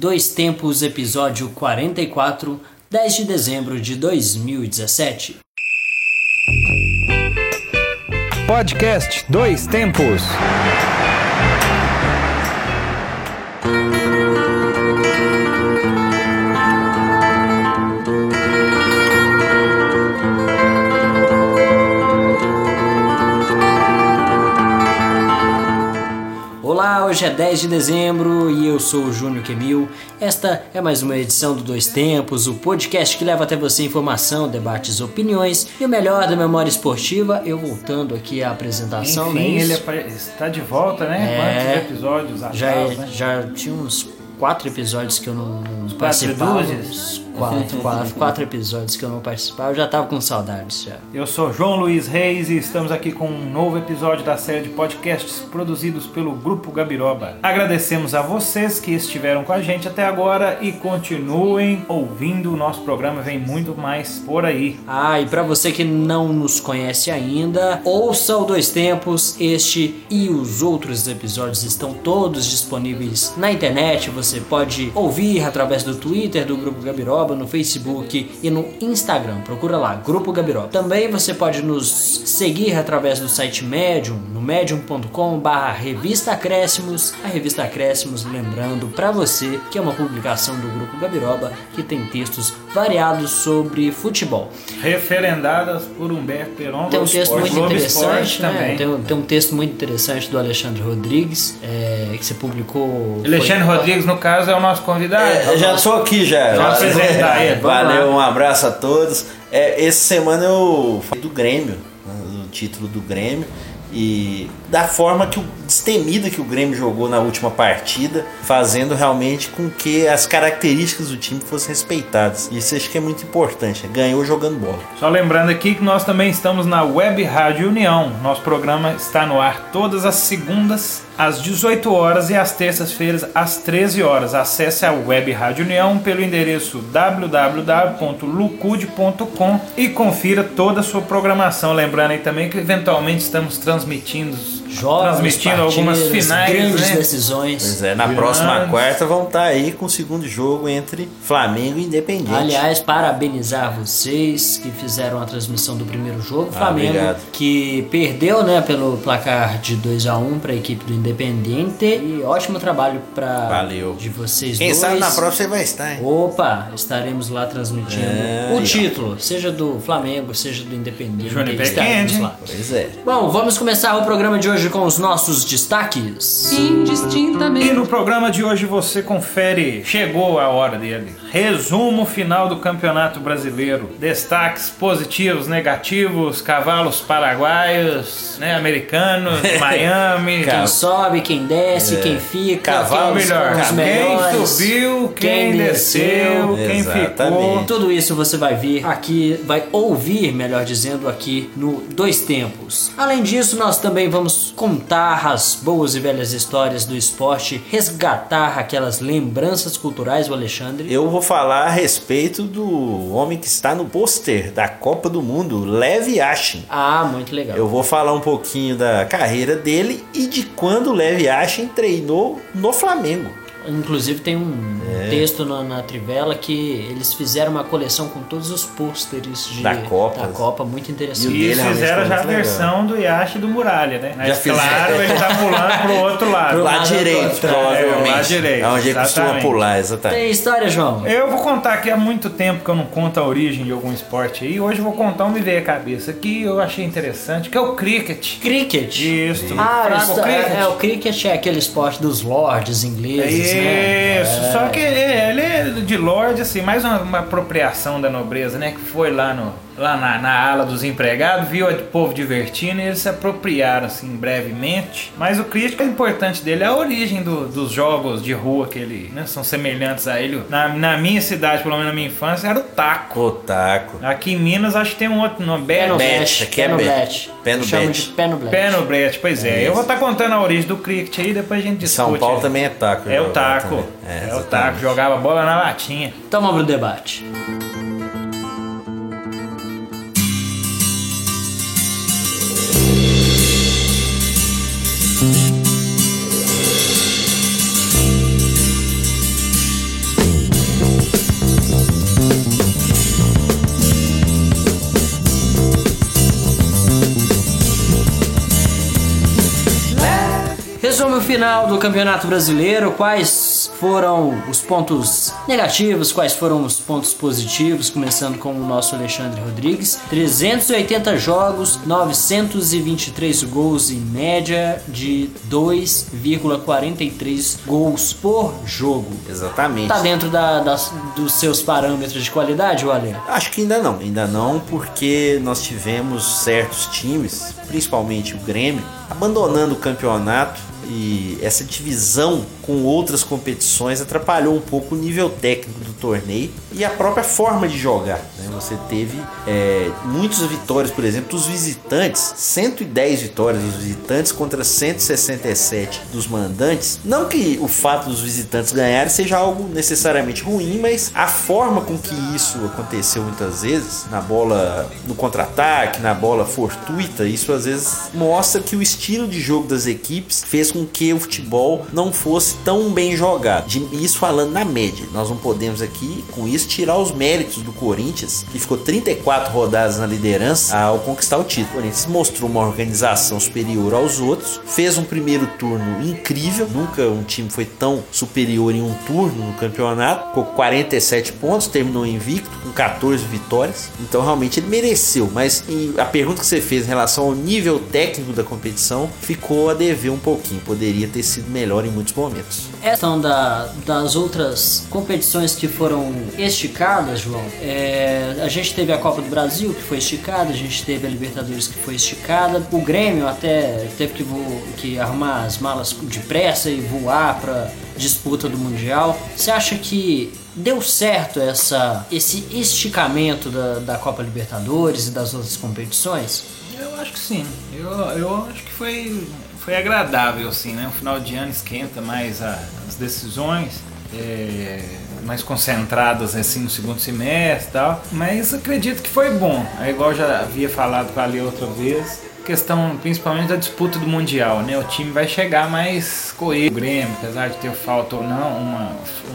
Dois Tempos, episódio 44, 10 de dezembro de 2017. Podcast Dois Tempos. Hoje é 10 de dezembro e eu sou o Júnior Quemil. Esta é mais uma edição do Dois Tempos, o podcast que leva até você informação, debates, opiniões e o melhor da memória esportiva. Eu voltando aqui à apresentação, Enfim, né? ele está de volta, né? É. Quantos episódios já, atrás, né? já tinha uns quatro episódios que eu não, não quatro participava. dúzias? Quatro, quatro, quatro episódios que eu não participava. Eu já tava com saudades já. Eu sou João Luiz Reis e estamos aqui com um novo episódio da série de podcasts produzidos pelo Grupo Gabiroba. Agradecemos a vocês que estiveram com a gente até agora e continuem ouvindo o nosso programa, vem muito mais por aí. Ah, e pra você que não nos conhece ainda, ouça o Dois Tempos. Este e os outros episódios estão todos disponíveis na internet. Você pode ouvir através do Twitter do Grupo Gabiroba, no Facebook e no Instagram. Procura lá, Grupo Gabiroba. Também você pode nos seguir através do site Medium, no medium.com/barra Revista Acréscimos. A Revista Acréscimos, lembrando pra você que é uma publicação do Grupo Gabiroba que tem textos variados sobre futebol. Referendadas por Humberto Peron. Tem um texto Esporte. muito interessante, né? também. Tem, um- tem um texto muito interessante do Alexandre Rodrigues, é, que você publicou. Alexandre foi- Rodrigues, no caso, é o nosso convidado. É, eu já tô aqui já. Vamos apresentar Valeu, um abraço a todos. É, essa semana eu falei do Grêmio, né, do título do Grêmio e da forma que o destemida que o Grêmio jogou na última partida, fazendo realmente com que as características do time fossem respeitadas. Isso acho que é muito importante. né? Ganhou jogando bola. Só lembrando aqui que nós também estamos na Web Rádio União. Nosso programa está no ar todas as segundas às 18 horas e às terças-feiras às 13 horas. Acesse a Web Rádio União pelo endereço www.lucude.com e confira toda a sua programação. Lembrando aí também que eventualmente estamos transmitindo, Transmitindo algumas finais, grandes né? decisões. Pois é, na próxima quarta vão estar aí com o segundo jogo entre Flamengo e Independiente. Aliás, parabenizar vocês que fizeram a transmissão do primeiro jogo. Ah, Flamengo obrigado. que perdeu, né, pelo placar de 2 a 1 para a equipe do Independiente. E ótimo trabalho para Valeu. de vocês Quem dois. sabe na próxima você vai estar, hein? Opa, estaremos lá transmitindo É, o título, seja do Flamengo, seja do Independiente. Júnior estaremos lá. Pois é. Bom, vamos começar o programa de hoje com os nossos destaques. E indistintamente. no programa de hoje você confere, chegou a hora dele. Resumo final do Campeonato Brasileiro. Destaques positivos, negativos, cavalos paraguaios, né, americanos, Miami. Quem sobe, quem desce, quem fica, Cavalo quem melhor, são os quem melhores, subiu, quem, desceu, quem ficou. Tudo isso você vai ver aqui, vai ouvir, melhor dizendo, aqui no Dois Tempos. Além disso, nós também vamos contar as boas e velhas histórias do esporte, resgatar aquelas lembranças culturais do Alexandre. Eu vou falar a respeito do homem que está no pôster da Copa do Mundo, Lev Yashin. Ah, muito legal. Eu vou falar um pouquinho da carreira dele e de quando o Lev Yashin treinou no Flamengo. Inclusive tem um É. texto na, na Trivela que eles fizeram uma coleção com todos os pôsteres de- Da Copa. da Copa, muito interessante. E eles realmente fizeram já a versão do Yashi e do Muralha, né? Mas fizeram. claro, ele tá pulando pro outro lado. Pro Lá lado direito, provavelmente. É, lá direito, É onde ele costuma pular, exatamente. Tem história, João? Eu vou contar aqui há muito tempo que eu não conto a origem de algum esporte aí. Hoje eu vou contar um me veio a cabeça que eu achei interessante, que é o cricket. Cricket. Isso. Ah, isso, o cricket. é, é, o cricket é aquele esporte dos lords ingleses, né? Isso, só que ele é de Lorde, assim, mais uma, uma apropriação da nobreza, né? Que foi lá, no, lá na, na ala dos empregados, viu o povo divertindo e eles se apropriaram, assim, brevemente. Mas o crítico importante dele é a origem do- dos jogos de rua que ele, né, são semelhantes a ele. Na, na minha cidade, pelo menos na minha infância, era o taco. O taco. Aqui em Minas, acho que tem um outro nome, Pé no pé é no. Pé no de pé no. Pé no brete, pois é. É Eu vou estar contando a origem do cricket aí, depois a gente discute. São Paulo aí. também é taco. É o jogar taco. também. É, o taco. Jogava bola na latinha. Então vamos pro debate. Final do Campeonato Brasileiro. Quais foram os pontos negativos, quais foram os pontos positivos, começando com o nosso Alexandre Rodrigues. 380 jogos, 923 gols em média de 2,43 gols por jogo. Exatamente. Tá dentro da, das, dos seus parâmetros de qualidade, Waller? Acho que ainda não, ainda não, porque nós tivemos certos times, principalmente o Grêmio, abandonando o campeonato e essa divisão com outras competições atrapalhou um pouco o nível técnico do torneio e a própria forma de jogar. Né? Você teve é, muitas vitórias, por exemplo, dos visitantes, 110 vitórias dos visitantes contra 167 dos mandantes. Não que o fato dos visitantes ganharem seja algo necessariamente ruim, mas a forma com que isso aconteceu muitas vezes, na bola no contra-ataque, na bola fortuita, isso às vezes mostra que o estilo de jogo das equipes fez com com que o futebol não fosse tão bem jogado. De, isso falando na média. Nós não podemos aqui, com isso, tirar os méritos do Corinthians, que ficou 34 rodadas na liderança ao conquistar o título. O Corinthians mostrou uma organização superior aos outros, fez um primeiro turno incrível, nunca um time foi tão superior em um turno no campeonato, ficou 47 pontos, terminou invicto com 14 vitórias. Então realmente ele mereceu, mas a pergunta que você fez em relação ao nível técnico da competição ficou a dever um pouquinho poderia ter sido melhor em muitos momentos. Questão da, das outras competições que foram esticadas, João, é, a gente teve a Copa do Brasil que foi esticada, a gente teve a Libertadores que foi esticada, o Grêmio até teve que, que arrumar as malas depressa e voar para disputa do Mundial. Você acha que deu certo essa, esse esticamento da, da Copa Libertadores e das outras competições? Eu acho que sim. Eu, eu acho que foi foi agradável, assim, né? O final de ano esquenta mais a, as decisões, é, mais concentradas assim no segundo semestre e tal. Mas acredito que foi bom. É igual já havia falado com a Ali outra vez. Questão principalmente da disputa do Mundial, né? O time vai chegar mais coeso. O Grêmio, apesar de ter falta ou não, uma,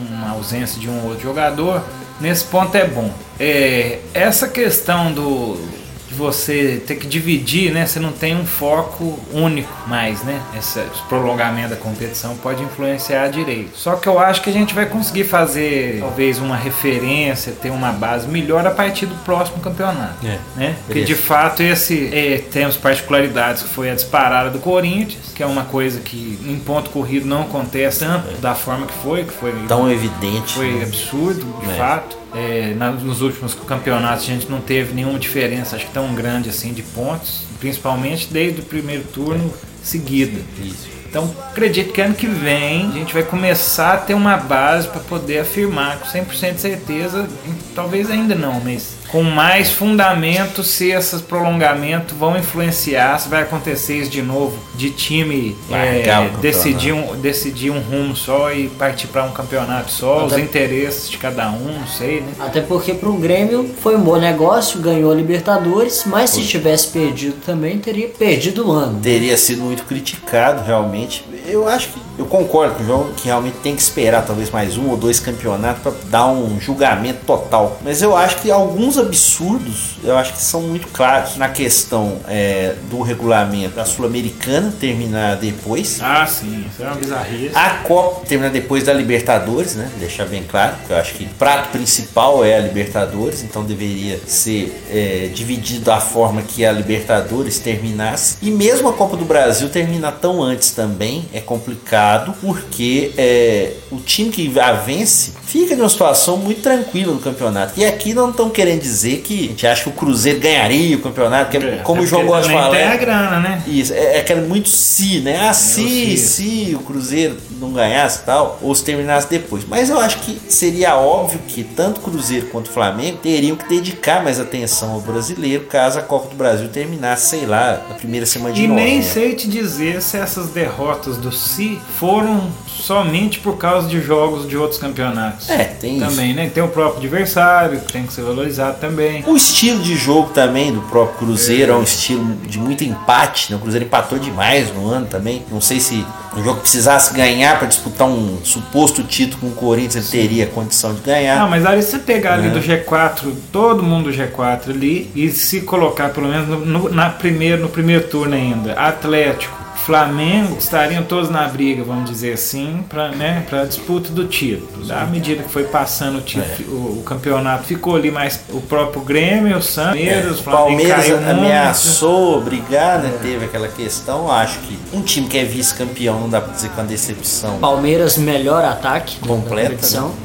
uma ausência de um outro jogador, nesse ponto é bom. É, essa questão do você ter que dividir, né? Você não tem um foco único mais, né? Esse prolongamento da competição pode influenciar direito. Só que eu acho que a gente vai conseguir fazer talvez uma referência, ter uma base melhor a partir do próximo campeonato, é, né? Porque de fato esse é, temos particularidades que foi a disparada do Corinthians, que é uma coisa que em ponto corrido não acontece tanto é. da forma que foi, que foi tão evidente, foi né? absurdo, de é. fato. É, nos últimos campeonatos a gente não teve nenhuma diferença, acho que tão grande assim de pontos, principalmente desde o primeiro turno seguido. Isso. Então acredito que ano que vem a gente vai começar a ter uma base para poder afirmar com 100% de certeza, talvez ainda não, mas com mais fundamento se esses prolongamentos vão influenciar, se vai acontecer isso de novo, de time é, decidir, um, decidir um rumo só e partir para um campeonato só, Até os interesses de cada um, não sei, né? Até porque para o Grêmio foi um bom negócio, ganhou a Libertadores, mas se tivesse perdido também, teria perdido o ano. Teria sido muito criticado, realmente. Eu acho que eu concordo com o João que realmente tem que esperar talvez mais um ou dois campeonatos para dar um julgamento total. Mas eu acho que alguns absurdos, eu acho que são muito claros na questão é, do regulamento da Sul-Americana terminar depois. Ah, sim, isso é uma bizarrice. A Copa terminar depois da Libertadores, né? Deixar bem claro, eu acho que o prato principal é a Libertadores, então deveria ser é, dividido da forma que a Libertadores terminasse. E mesmo a Copa do Brasil terminar tão antes também é complicado, porque é, o time que a vence fica numa situação muito tranquila no campeonato. E aqui não estão querendo dizer que a gente acha que o Cruzeiro ganharia o campeonato, porque é, como o João gosta de falar. Tem a grana, né? Isso, é, é aquele muito se, né? Ah, é se, se o Cruzeiro não ganhasse tal, ou se terminasse depois. Mas eu acho que seria óbvio que tanto o Cruzeiro quanto o Flamengo teriam que dedicar mais atenção ao brasileiro caso a Copa do Brasil terminasse, sei lá, na primeira semana de E nem sei te dizer se essas derrotas do Si foram somente por causa de jogos de outros campeonatos. É, tem também, isso. né? Tem o próprio adversário que tem que ser valorizado também. O estilo de jogo também do próprio Cruzeiro é, é um estilo de muito empate, né? O Cruzeiro empatou demais no ano também. Não sei se um jogo precisasse ganhar para disputar um suposto título com o Corinthians, ele teria condição de ganhar. Não, mas aí você pegar ali é. do G4, todo mundo do G4 ali, e se colocar pelo menos no, no, na primeiro, no primeiro turno ainda, Atlético, Flamengo estariam todos na briga, vamos dizer assim, para né, a disputa do título. À medida que foi passando o, título, É. o, o campeonato, ficou ali mais o próprio Grêmio, o Santos, É, o Palmeiras caiu muito. ameaçou brigar, né? Teve aquela questão. Acho que um time que é vice-campeão não dá pra dizer que é uma decepção Palmeiras, melhor ataque completa.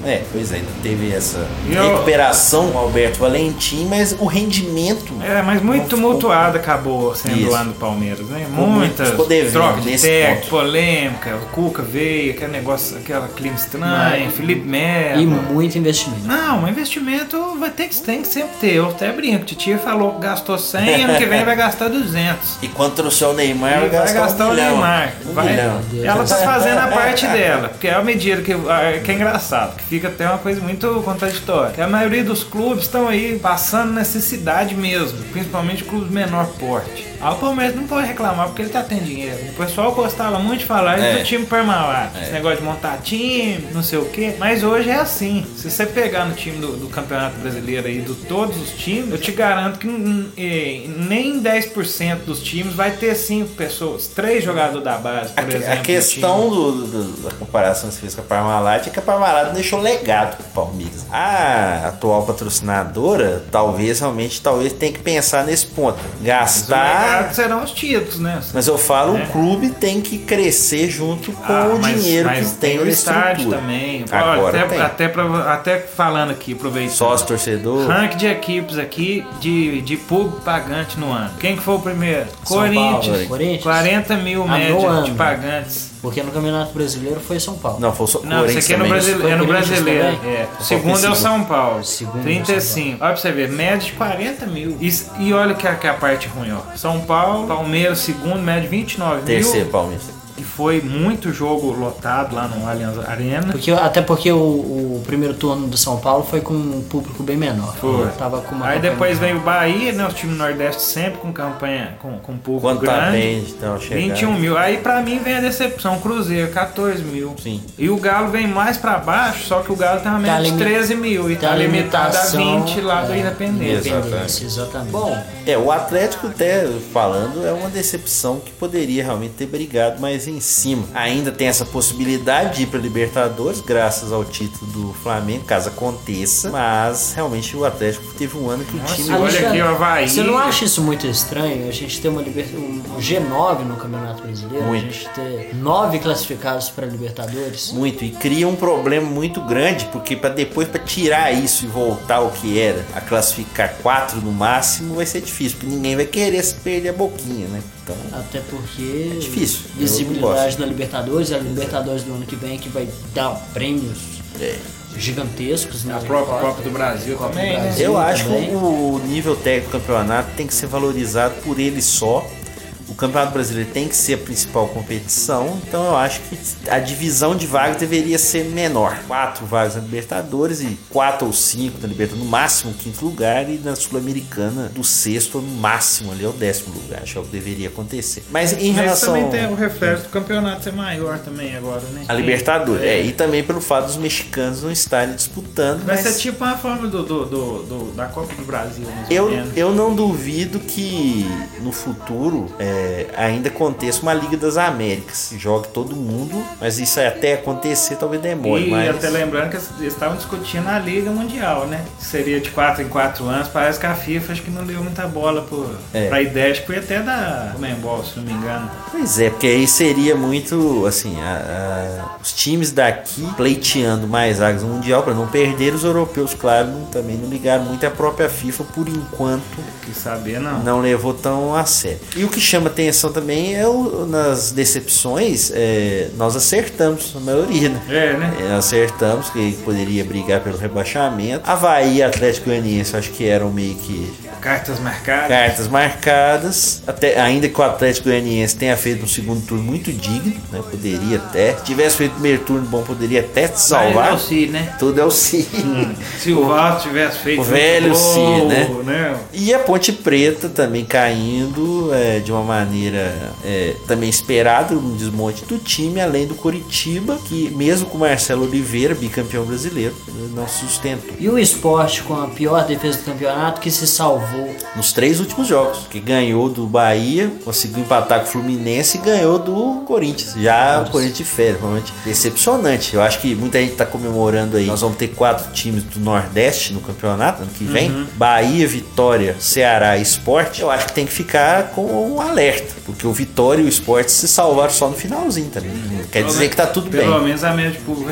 Né? É, pois é, ainda teve essa E eu- recuperação com o Alberto Valentim, mas o rendimento. É, mas muito ficou- tumultuado acabou sendo Isso. lá no Palmeiras, né? Muitas ficou devendo trocas de nesse técnico, ponto. polêmica, o Cuca veio, aquele negócio, aquela clima estranha, Mas- Felipe E Melo. muito investimento. Não, mas investimento vai ter que, tem que sempre ter. Eu até brinco, Titia falou que gastou 100 ano que vem vai gastar 200. E quando trouxer o Neymar, E vai gastar, um o milhão. Neymar. Um Vai- milhão. ela tá fazendo a parte dela, porque é a medida que, a- que é engraçado, que fica até uma coisa muito contraditória. Que a maioria dos clubes estão aí passando necessidade mesmo, principalmente clubes menor porte. Ah, o Palmeiras não pode reclamar porque ele tá tendo dinheiro. O pessoal gostava muito de falar É. do time Parmalat. É. Esse negócio de montar time, não sei o quê. Mas hoje é assim. Se você pegar no time do, do Campeonato Brasileiro aí, de todos os times, eu te garanto que nem 10% dos times vai ter cinco pessoas, três jogadores da base, por A, exemplo. a questão do, do- da comparação que você fez com a Parmalat é que a Parmalat deixou legado pro Palmeiras. A atual patrocinadora, talvez realmente talvez tenha que pensar nesse ponto. Mas o Gastar. legado serão os títulos, né? Mas eu falo, É. o clube tem que crescer junto com Ah, o mas- dinheiro mas que tem o na estádio estrutura. também. Agora Olha, até, tem. até, pra- até falando aqui, aproveitando. Sócio torcedor. Rank de equipes aqui de, de público pagante no ano. Quem que foi o primeiro? São Corinthians. Paulo, Corinthians. 40 mil Ah, no média de pagantes. Porque no Campeonato Brasileiro foi São Paulo. Não, foi só Não, Corinthians isso aqui é no. Brasile- é no brasileiro. É. O segundo é o o São Paulo. Segundo é o 35. Olha pra você ver, média de 40 mil. E, e olha que é, que é a parte ruim, ó. São Paulo, Palmeiras, segundo, média de 29 Terceiro, mil. Palmeiras. E foi muito jogo lotado lá no Allianz Arena. Porque, até porque o, o primeiro turno do São Paulo foi com um público bem menor. Foi. Tava com uma Aí depois menor. veio o Bahia, né? O time Nordeste sempre com campanha, com, com público Quanto tá grande. bem, então, chegar. 21 mil. Aí pra mim vem a decepção. Cruzeiro, 14 mil. Sim. E o Galo vem mais pra baixo, só que o Galo tem uma média Tá de limi- 13 mil. E tá tá, limitado a limitação, 20 lá do é, Independente. Independência, exatamente. Bom, É, o Atlético, até falando, é uma decepção que poderia realmente ter brigado mais em cima. Ainda tem essa possibilidade de ir para Libertadores, graças ao título do Flamengo, caso aconteça. Mas realmente o Atlético teve um ano que o Nossa, time. olha Alexandre, aqui o Havaí. Você não acha isso muito estranho? A gente ter uma liber... um G9 no Campeonato Brasileiro, Muito. a gente ter nove classificados para Libertadores. Muito e cria um problema muito grande porque para depois para tirar isso e voltar ao que era a classificar quatro no máximo vai ser difícil porque ninguém vai querer se perder a boquinha né então Até porque É difícil. Visibilidade da Libertadores, a Libertadores do ano que vem que vai dar prêmios é. gigantescos, né? A própria Copa do Brasil Copa do também, né? Brasil Eu acho que também. o nível técnico do campeonato tem que ser valorizado por ele só. O Campeonato Brasileiro tem que ser a principal competição, então eu acho que a divisão de vagas deveria ser menor. Quatro vagas na Libertadores e quatro ou cinco na Libertadores, no máximo quinto lugar, e na Sul-Americana do sexto no máximo ali é o décimo lugar. Acho que é que deveria acontecer. Mas em Mas relação também tem o reflexo do campeonato ser maior também agora, né? a Libertadores, é, e também pelo fato dos mexicanos não estarem disputando. Vai mas... ser tipo uma forma do, do, do- do- da Copa do Brasil, Eu, eu não duvido que no futuro é, ainda aconteça uma Liga das Américas. que Jogue todo mundo, mas isso até acontecer talvez demore. E mas... até lembrando que eles estavam discutindo a Liga Mundial, né? Que seria de 4 em 4 anos. Parece que a FIFA acho que não deu muita bola por, É. pra ideia. Acho que foi até da Comembol, se não me engano. Pois é, porque aí seria muito assim: a- a- os times daqui pleiteando mais vagas no Mundial para não perder. Os europeus, claro, não- também não ligaram muito à própria FIFA por enquanto. Quis saber, não. não levou tão a sério. E o que chama atenção também é o, nas decepções, é, nós acertamos a maioria, né? É, né? É, acertamos que poderia brigar pelo rebaixamento. Havaí e Atlético Goianiense acho que eram meio que Cartas marcadas. cartas marcadas. Até, ainda que o Atlético Goianiense tenha feito um segundo turno muito digno, né? Poderia até. Se tivesse feito o primeiro turno bom, poderia até te salvar. é o Si, né? Tudo é o sim. Se o Vasco tivesse feito o velho gol, Si, né? né? E a Ponte Preta também caindo é, de uma maneira é, também esperada, um desmonte do time, além do Coritiba, que mesmo com Marcelo Oliveira, bicampeão brasileiro, não se sustentou. E o esporte com a pior defesa do campeonato que se salvou salvou. nos três últimos jogos. Que ganhou do Bahia, conseguiu empatar com o Fluminense e ganhou do Corinthians. Já o Corinthians de férias, realmente decepcionante. Eu acho que muita gente tá comemorando aí. Nós vamos ter quatro times do Nordeste no campeonato ano que vem: Bahia, Vitória, Ceará e Esporte. Eu acho que tem que ficar com um alerta, porque o Vitória e o Esporte se salvaram só no finalzinho também. Não Quer dizer que tá tudo Pelo bem. menos a média de público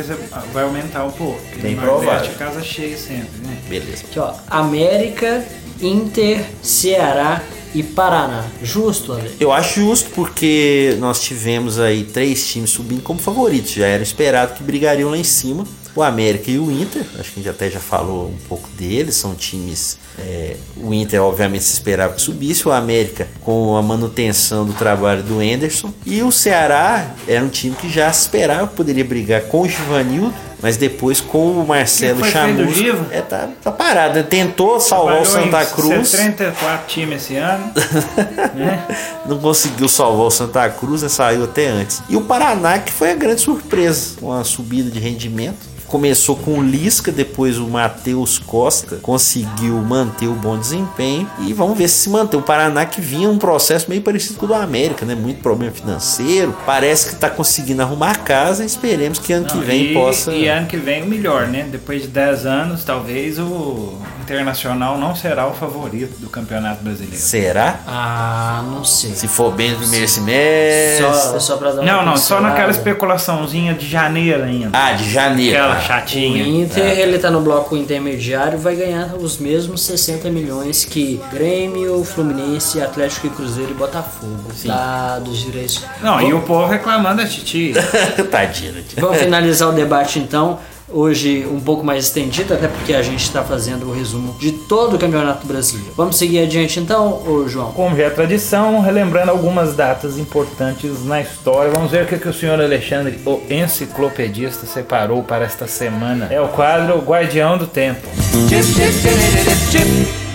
vai, aumentar um pouco. no Nordeste provável. é casa cheia sempre, né? Beleza. Aqui, ó. América, Inter, Ceará e Paraná. Justo, André? Eu acho justo porque nós tivemos aí três times subindo como favoritos. Já era esperado que brigariam lá em cima. O América e o Inter, acho que a gente até já falou um pouco deles, são times. é, o Inter, obviamente, se esperava que subisse, o América com a manutenção do trabalho do Enderson. E o Ceará era um time que já esperava que poderia brigar com o Givanildo, mas depois com o Marcelo Chamusca. É, tá, tá parado, né? Tentou salvar o Santa Cruz. 34 times esse ano. né? não conseguiu salvar o Santa Cruz, né? saiu até antes. E o Paraná, que foi a grande surpresa, com a subida de rendimento. Começou com o Lisca, depois o Matheus Costa conseguiu manter o bom desempenho e vamos ver se se mantém. O Paraná que vinha um processo meio parecido com o do América, né? Muito problema financeiro. Parece que tá conseguindo arrumar a casa. Esperemos que ano que Não, vem e, possa. E ano que vem o melhor, né? Depois de 10 anos, talvez o Internacional não será o favorito do Campeonato Brasileiro. Será? Ah, não sei. Se for bem no primeiro semestre. Só, só pra dar uma Não, não, só naquela especulaçãozinha de janeiro ainda. Ah, de janeiro. Aquela O chatinha. Inter, É. ele tá no bloco intermediário vai ganhar os mesmos 60 milhões que Grêmio, Fluminense, Atlético e Cruzeiro e Botafogo. Tá dos direitos. Não, e o povo reclamando da Titi. Tadinho, né? Vamos finalizar o debate então. Hoje um pouco mais estendido, até porque a gente está fazendo o resumo de todo o Campeonato Brasileiro. Vamos seguir adiante então, ô João? Como já é tradição, relembrando algumas datas importantes na história. Vamos ver o que, que o senhor Alexandre, o enciclopedista, separou para esta semana. É o quadro Guardião do Tempo. Institute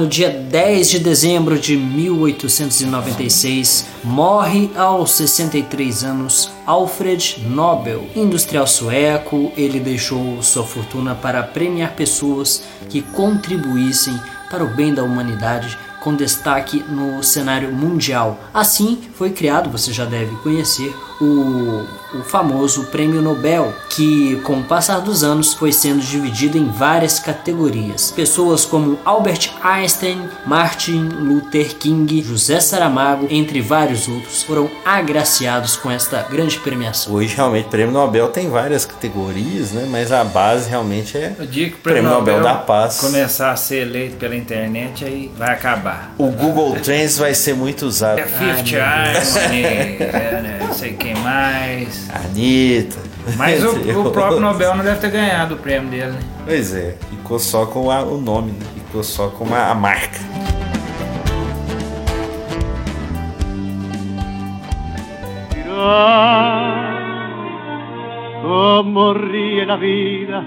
no dia 10 de dezembro de 1896, morre aos 63 anos Alfred Nobel, industrial sueco. Ele deixou sua fortuna para premiar pessoas que contribuíssem para o bem da humanidade com destaque no cenário mundial. Assim foi criado, você já deve conhecer, o, o famoso Prêmio Nobel, que com o passar dos anos foi sendo dividido em várias categorias. Pessoas como Albert Einstein, Martin Luther King, José Saramago, entre vários outros, foram agraciados com esta grande premiação. Hoje, realmente, o Prêmio Nobel tem várias categorias, né? Mas a base realmente é O dia que o Prêmio Nobel da Paz. começar a ser eleito pela internet, aí vai acabar. O Google Trends vai ser muito usado. É Fifth Harmony, é, né, não sei quem mais. Anitta. Mas o, o próprio Nobel não deve ter ganhado o prêmio dele, né? Pois é, ficou só com a- o nome, né? Ficou só com a, a marca. Cómo ríe la vida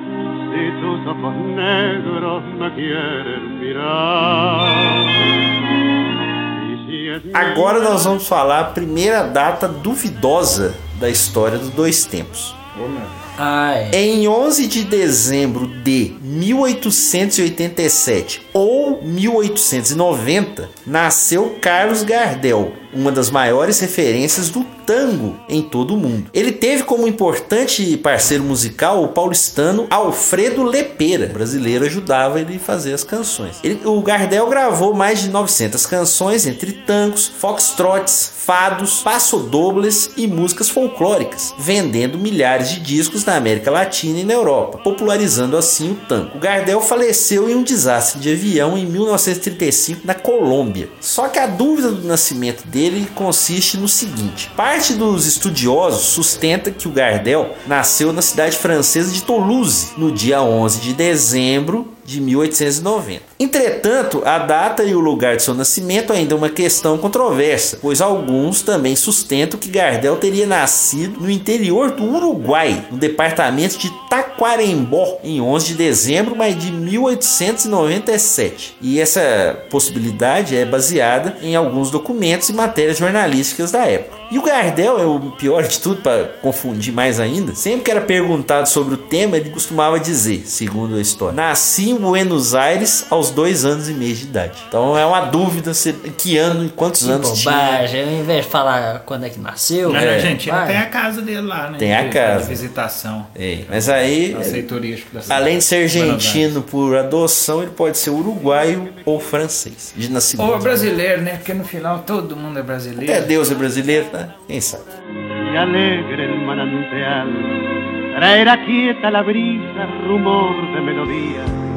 si tus ojos negros me quieren mirar. Agora nós vamos falar a primeira data duvidosa da história dos dois tempos. É. Em 11 de dezembro de 1887 ou 1890, nasceu Carlos Gardel, uma das maiores referências do tango em todo o mundo. Ele teve como importante parceiro musical o paulistano Alfredo Lepera. O brasileiro ajudava ele a fazer as canções. Ele- o Gardel gravou mais de 900 canções, entre tangos, foxtrots, fados, passodobles e músicas folclóricas, vendendo milhares de discos na América Latina e na Europa, popularizando assim o tango. O Gardel faleceu em um desastre de avião em 1935 na Colômbia. Só que a dúvida do nascimento dele consiste no seguinte: parte dos estudiosos sustenta que o Gardel nasceu na cidade francesa de Toulouse no dia 11 de dezembro de 1890. Entretanto, a data e o lugar de seu nascimento ainda é uma questão controversa, pois alguns também sustentam que Gardel teria nascido no interior do Uruguai, no departamento de Taquarembó, em 11 de dezembro mas de 1897. E essa possibilidade é baseada em alguns documentos e matérias jornalísticas da época. E o Gardel é o pior de tudo, para confundir mais ainda. Sempre que era perguntado sobre o tema, ele costumava dizer, segundo a história, nasci em Buenos Aires aos dois anos e meio de idade. Então é uma dúvida se, que ano e quantos Que anos tinha. bobagem, ao invés de falar quando é que nasceu. Na É. Argentina vai. tem a casa dele lá, né? Tem a de- casa. De visitação. É, mas aí, além de ser argentino por adoção, ele pode ser uruguaio ou francês de nascimento. Ou brasileiro, né? Porque no final todo mundo é brasileiro. Até Deus é brasileiro, tá? Sabe? y alegre el manantial traerá quieta la brisa rumor de melodía.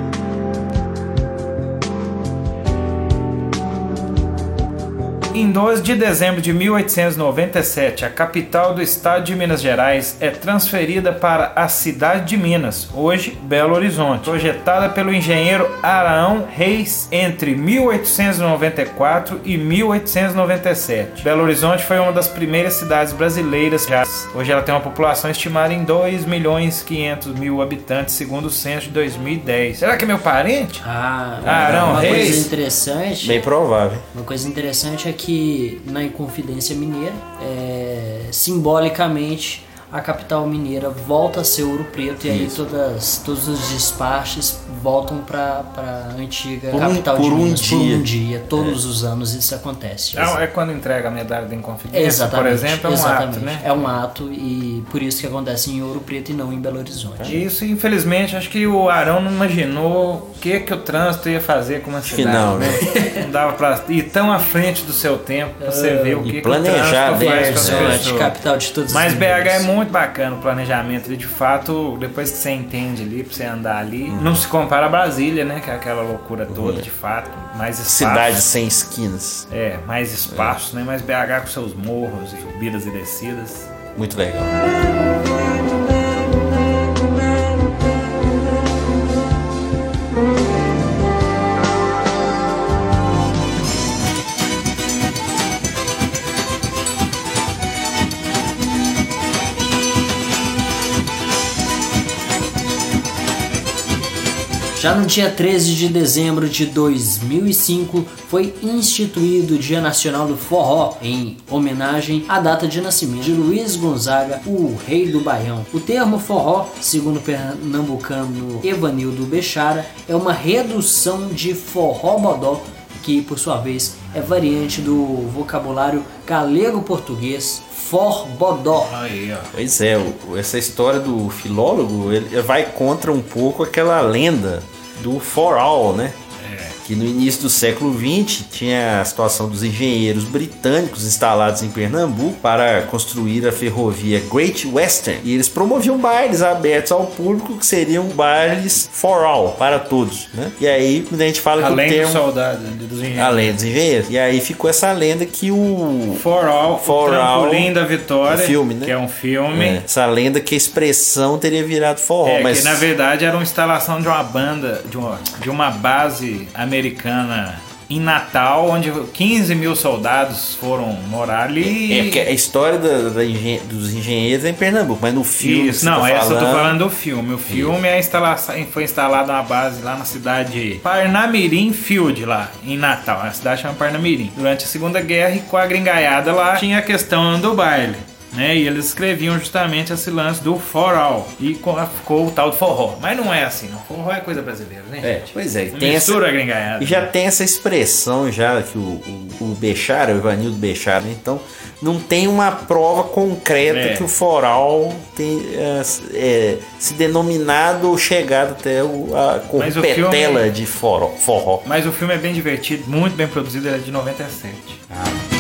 Em 12 de dezembro de 1897, a capital do estado de Minas Gerais é transferida para a cidade de Minas, hoje Belo Horizonte, projetada pelo engenheiro Arão Reis entre 1894 e 1897. Belo Horizonte foi uma das primeiras cidades brasileiras já. Hoje ela tem uma população estimada em 2 milhões 500 mil habitantes, segundo o censo de 2010. Será que é meu parente? Ah, Arão uma Reis. coisa interessante. Bem provável. Uma coisa interessante é que na Inconfidência Mineira, é, simbolicamente, a capital mineira volta a ser Ouro Preto e aí todas, todos os despachos voltam para a antiga Por um- capital por de um Minas por dia. um dia. Todos os anos isso acontece. É, é quando entrega a medalha da Inconfidência, Exatamente, por exemplo, é um exatamente. ato, né? É um ato e por isso que acontece em Ouro Preto e não em Belo Horizonte. Isso, infelizmente, acho que o Arão não imaginou o que, que o trânsito ia fazer com uma que cidade. não, né? Não dava pra ir tão à frente do seu tempo pra você ver o que, E que o planejar trânsito bem, faz com as né? Pessoas. capital de todos Mas os BH é mineiros. Muito bacana o planejamento ali, de fato, depois que você entende ali, pra você andar ali, não se compara a Brasília, né? Que é aquela loucura toda, de fato, mais espaço. Cidade sem esquinas. É, mais espaço, né? Mais BH com seus morros, e subidas e descidas. Muito legal. Já no dia 13 de dezembro de 2005 foi instituído o Dia Nacional do Forró em homenagem à data de nascimento de Luiz Gonzaga, o rei do Baião. O termo forró, segundo o pernambucano Evanildo Bechara, é uma redução de forró bodó, que por sua vez é variante do vocabulário galego-português forbodó. Aí, ó. Pois é, essa história do filólogo ele vai contra um pouco aquela lenda do for all, né? Que no início do século XX tinha a situação dos engenheiros britânicos instalados em Pernambuco para construir a ferrovia Great Western. E eles promoviam bailes abertos ao público que seriam bailes for all, para todos. Né? E aí, a gente fala Além que o do termo. soldado, dos engenheiros. Além dos engenheiros. E aí ficou essa lenda que o. For All, For o Trampolim All, da Vitória, filme, né? que é um filme. É, essa lenda que a expressão teria virado forró. É, mas que na verdade era uma instalação de uma banda, de uma, de uma base americana em Natal, onde 15 mil soldados foram morar ali. É porque a história da- da engen- dos engenheiros é em Pernambuco, mas no filme. Isso, não, tá essa eu tô falando do filme. O filme é foi instalada uma base lá na cidade de Parnamirim Field, lá em Natal. A cidade chama Parnamirim. Durante a Segunda Guerra e com a gringaiada lá tinha a questão do baile. Né, e eles escreviam justamente esse lance do forró e co- ficou o tal do forró. Mas não é assim, não. Forró é coisa brasileira, né? É, gente? pois é, Não tem essa, mistura a gringaiada. e já tem essa expressão já que o, o, o Bechara, o Ivanildo Bechara, né? então não tem uma prova concreta É. que o foral tem é, é, se denominado ou chegado até o, a corpetela filme- de forró. forró. Mas o filme é bem divertido, muito bem produzido, ele é de 97. Mulher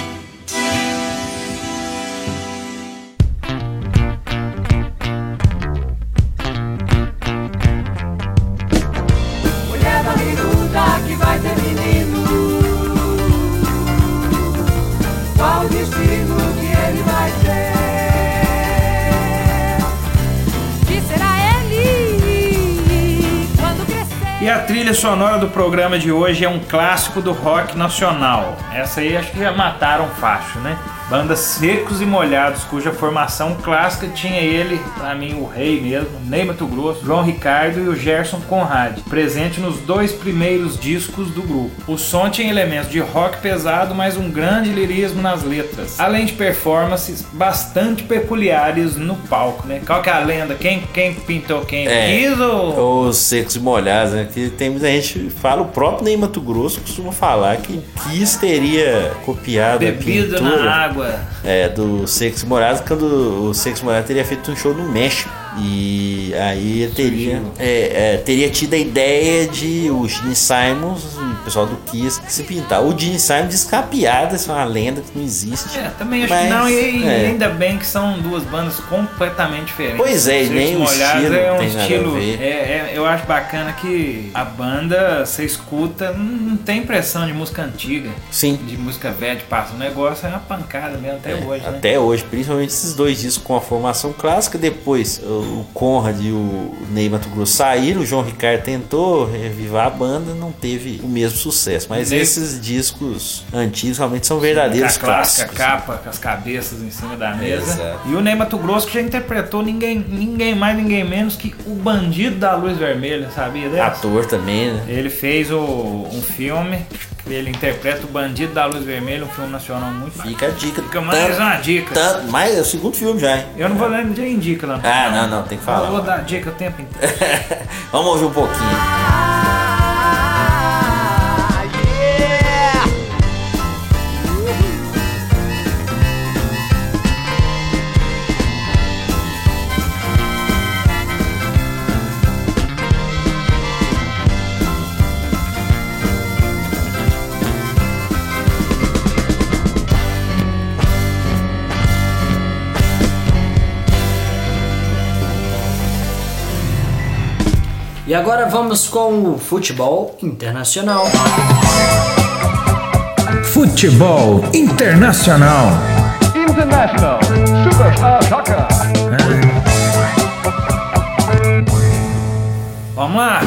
sonora do programa de hoje é um clássico do rock nacional. Essa aí acho que já mataram fácil, né? Banda Secos e Molhados, cuja formação clássica tinha ele, pra mim, o rei mesmo, Ney Mato Grosso, João Ricardo e o Gerson Conrad, presente nos dois primeiros discos do grupo. O som tinha elementos de rock pesado, mas um grande lirismo nas letras, além de performances bastante peculiares no palco, né? Qual que é a lenda? Quem, quem pintou quem? É. Quis ou... Os secos e molhados, né? Que tem muita gente que fala, o próprio Ney Mato Grosso costuma falar que Kiss teria copiado Bebido a pintura na água. É, do Secos e Molhados quando o Secos e Molhados teria feito um show no México. E aí teria, é, é, teria tido a ideia de o Gene Simons, pessoal do Kiss, se pintar. O Gene Simons diz que é uma piada, isso é uma lenda que não existe. É, também acho Mas, que não, e, e é. ainda bem que são duas bandas completamente diferentes. Pois é, e nem o Molhados estilo é um estilo. É, é- eu acho bacana que a banda, você escuta, não, tem impressão de música antiga, Sim. de música velha, de passa. O negócio é uma pancada mesmo até hoje, né? Até hoje, principalmente esses dois discos com a formação clássica. Depois o o Conrad e o Ney Mato Grosso saíram. O João Ricardo tentou revivar a banda, não teve o mesmo sucesso. Mas Ney- esses discos antigos realmente são verdadeiros a clássica clássicos. capa com as cabeças em cima da mesa. Exato. E o Ney Mato Grosso que já interpretou ninguém, ninguém mais, ninguém menos que o bandido da luz vermelha, sabia dessa? Ator também, né? Ele fez o, um filme, ele interpreta o Bandido da Luz Vermelha, um filme nacional muito Fica a dica. Fica mais uma dica. Tanto, mais é o segundo filme já, hein? Eu não vou dar nem indica lá. Ah, não, não, tem que falar. Eu vou dar dica o tempo inteiro. Vamos ouvir um pouquinho. E agora vamos com o futebol internacional. Futebol Internacional. International Super Soccer. Vamos lá.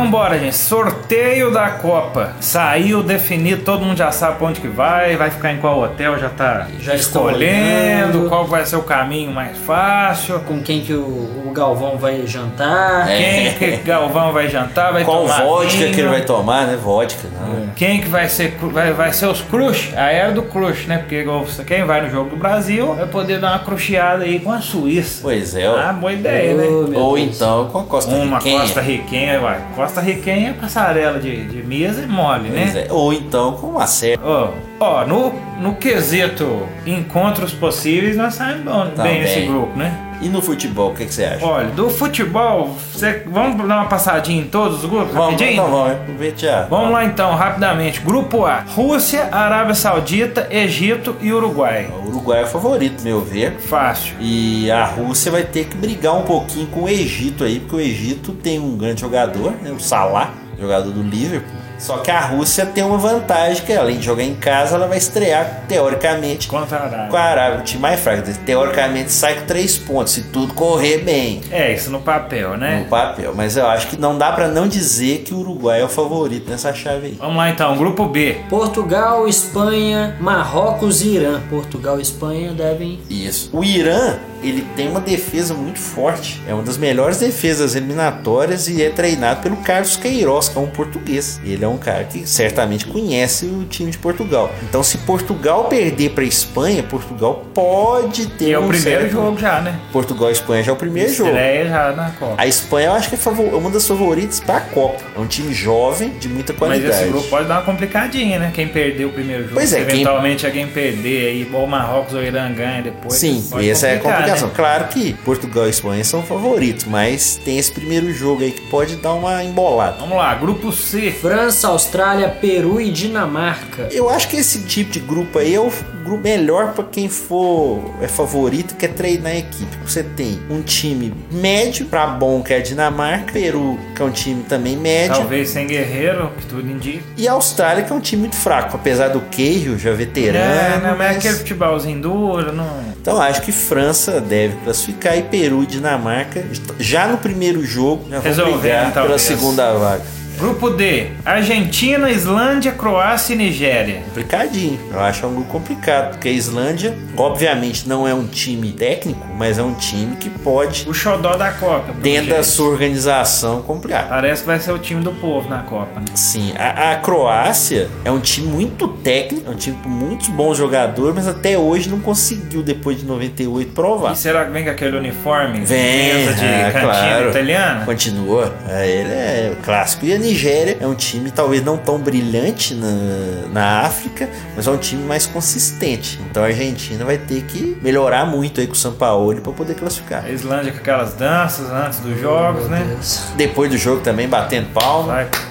Então bora, gente. Sorteio da Copa. Saiu, definido, todo mundo já sabe pra onde que vai, vai ficar em qual hotel, já tá Já escolhendo, qual vai ser o caminho mais fácil. Com quem que o, o Galvão vai jantar. É. Quem que Galvão vai jantar, vai Qual tomar vodka vinho. que ele vai tomar, né? Vodka, não. Quem que vai ser vai, vai ser os crush? A era do crush, né? Porque quem vai no jogo do Brasil vai poder dar uma crucheada aí com a Suíça. Pois é. Ah, boa ideia, Oh, né? Ou Deus. então com a Costa Uma Riquenha. Costa Riquenha, vai. Costa Riquenha é passarela de, de mesa e mole, Pois né? é. Ou então com uma série. Ó, ó, no, no quesito encontros possíveis, nós saímos Tá bem bem. nesse grupo, né? E no futebol, o que, que você acha? Olha, do futebol, você- vamos dar uma passadinha em todos os grupos? vamos, rapidinho? então vamos, já. Vamos lá então, rapidamente. Grupo A: Rússia, Arábia Saudita, Egito e Uruguai. O Uruguai é o favorito, meu ver. Fácil. E a Rússia vai ter que brigar um pouquinho com o Egito aí, porque o Egito tem um grande jogador, né, o Salah, jogador do Liverpool. Só que a Rússia tem uma vantagem, que além de jogar em casa, ela vai estrear, teoricamente, Contra a Arábia. com a Arábia, o time mais fraco. Teoricamente sai com três pontos, se tudo correr bem É, isso no papel, no né? papel. Mas eu acho que não dá pra não dizer que o Uruguai é o favorito nessa chave aí. Vamos lá então, grupo B. Portugal, Espanha, Marrocos e Irã. Portugal e Espanha devem. Isso. O Irã, ele tem uma defesa muito forte. É uma das melhores defesas eliminatórias e é treinado pelo Carlos Queiroz, que é um português. Ele é um cara que certamente conhece o time de Portugal. Então, se Portugal perder para Espanha, Portugal pode ter Que é o um primeiro certo- jogo já, né? Portugal e Espanha já é o primeiro jogo. Estreia já na Copa. A Espanha eu acho que é favor- é uma das favoritas para a Copa. É um time jovem, de muita Mas qualidade. esse grupo pode dar uma complicadinha, né? Quem perder o primeiro jogo, Pois é, se quem- eventualmente alguém perder aí, ou o Marrocos ou o Irã ganha depois. Sim, essa é a complicação. né? Claro que Portugal e Espanha são favoritos, mas tem esse primeiro jogo aí que pode dar uma embolada. Vamos lá, grupo C. França, Austrália, Peru e Dinamarca. Eu acho que esse tipo de grupo aí é o grupo melhor para quem for é favorito quer treinar a equipe. Você tem um time médio para bom que é a Dinamarca, Peru que é um time também médio Talvez sem guerreiro, que tudo indica. e a Austrália que é um time muito fraco, apesar do Keio já veterano. É, não, mas mas- aquele futebolzinho duro, não. Então acho que França deve classificar e Peru e Dinamarca já no primeiro jogo já vão brigar pela segunda vaga. Grupo D: Argentina, Islândia, Croácia e Nigéria. Complicadinho. Eu acho um grupo complicado, porque a Islândia, obviamente, não é um time técnico, mas é um time que pode, O xodó da Copa. dentro da sua organização, complicar. Parece que vai ser o time do povo na Copa. né? Sim, a, a Croácia é um time muito técnico, é um time com muitos bons jogadores, mas até hoje não conseguiu, depois de 98, provar. E será que vem com aquele uniforme? Vem, de é, cantina claro. italiana? Continua. É, ele é clássico. E a Nigéria é um time talvez não tão brilhante na, na África, mas é um time mais consistente. Então a Argentina vai ter que melhorar muito aí com o Sampaoli para poder classificar. A Islândia com aquelas danças antes dos jogos, né? Deus. Depois do jogo também batendo palma. Vai.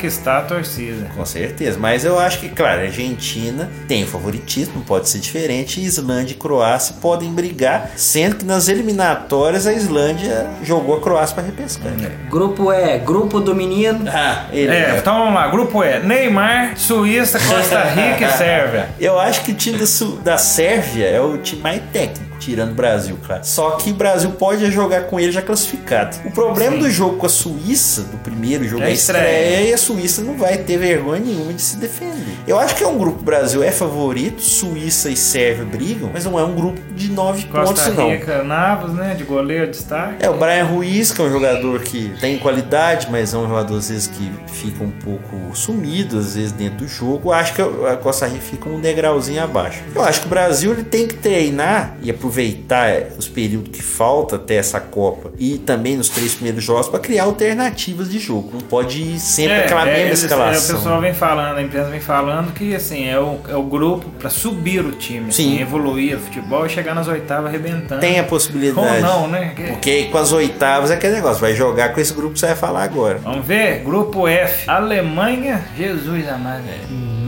Conquistar a torcida. Com certeza, mas eu acho que, claro, a Argentina tem favoritismo, pode ser diferente. e Islândia e Croácia podem brigar, sendo que nas eliminatórias a Islândia jogou a Croácia para repescar. Grupo E, grupo do menino. Ah, ele É, então vamos lá. Grupo E: Neymar, Suíça, Costa Rica e Sérvia. Eu acho que o time da, da Sérvia é o time mais técnico, tirando o Brasil, claro. Só que o Brasil pode jogar com ele já classificado. O problema Sim. do jogo com a Suíça, do primeiro jogo É da estreia. estreia, e a Suíça não vai ter vergonha nenhuma de se defender. Eu acho que é um grupo que o Brasil é favorito, Suíça e Sérvia brigam, mas não é um grupo de nove pontos, Costa não. Rica, Navas, né? De goleiro, destaque. É, o Brian Ruiz, que é um jogador que tem qualidade, mas é um jogador às vezes que fica um pouco sumido, às vezes dentro do jogo. Eu acho que a Costa Rica fica um degrauzinho abaixo. Eu acho que o Brasil ele tem que treinar e aproveitar é, os períodos que falta até essa Copa e também nos três primeiros jogos para criar alternativas de jogo. Não pode ir sempre aquela mesma eles- escalação. é, o pessoal vem falando, a imprensa vem falando que assim, é o, é o grupo pra subir o time, Sim. assim, evoluir o futebol e chegar nas oitavas arrebentando. Tem a Ou possibilidade. não, né? Que- Porque com as oitavas é aquele negócio, vai jogar com esse grupo que você vai falar agora. Vamos ver? Grupo F. Alemanha, Jesus amado.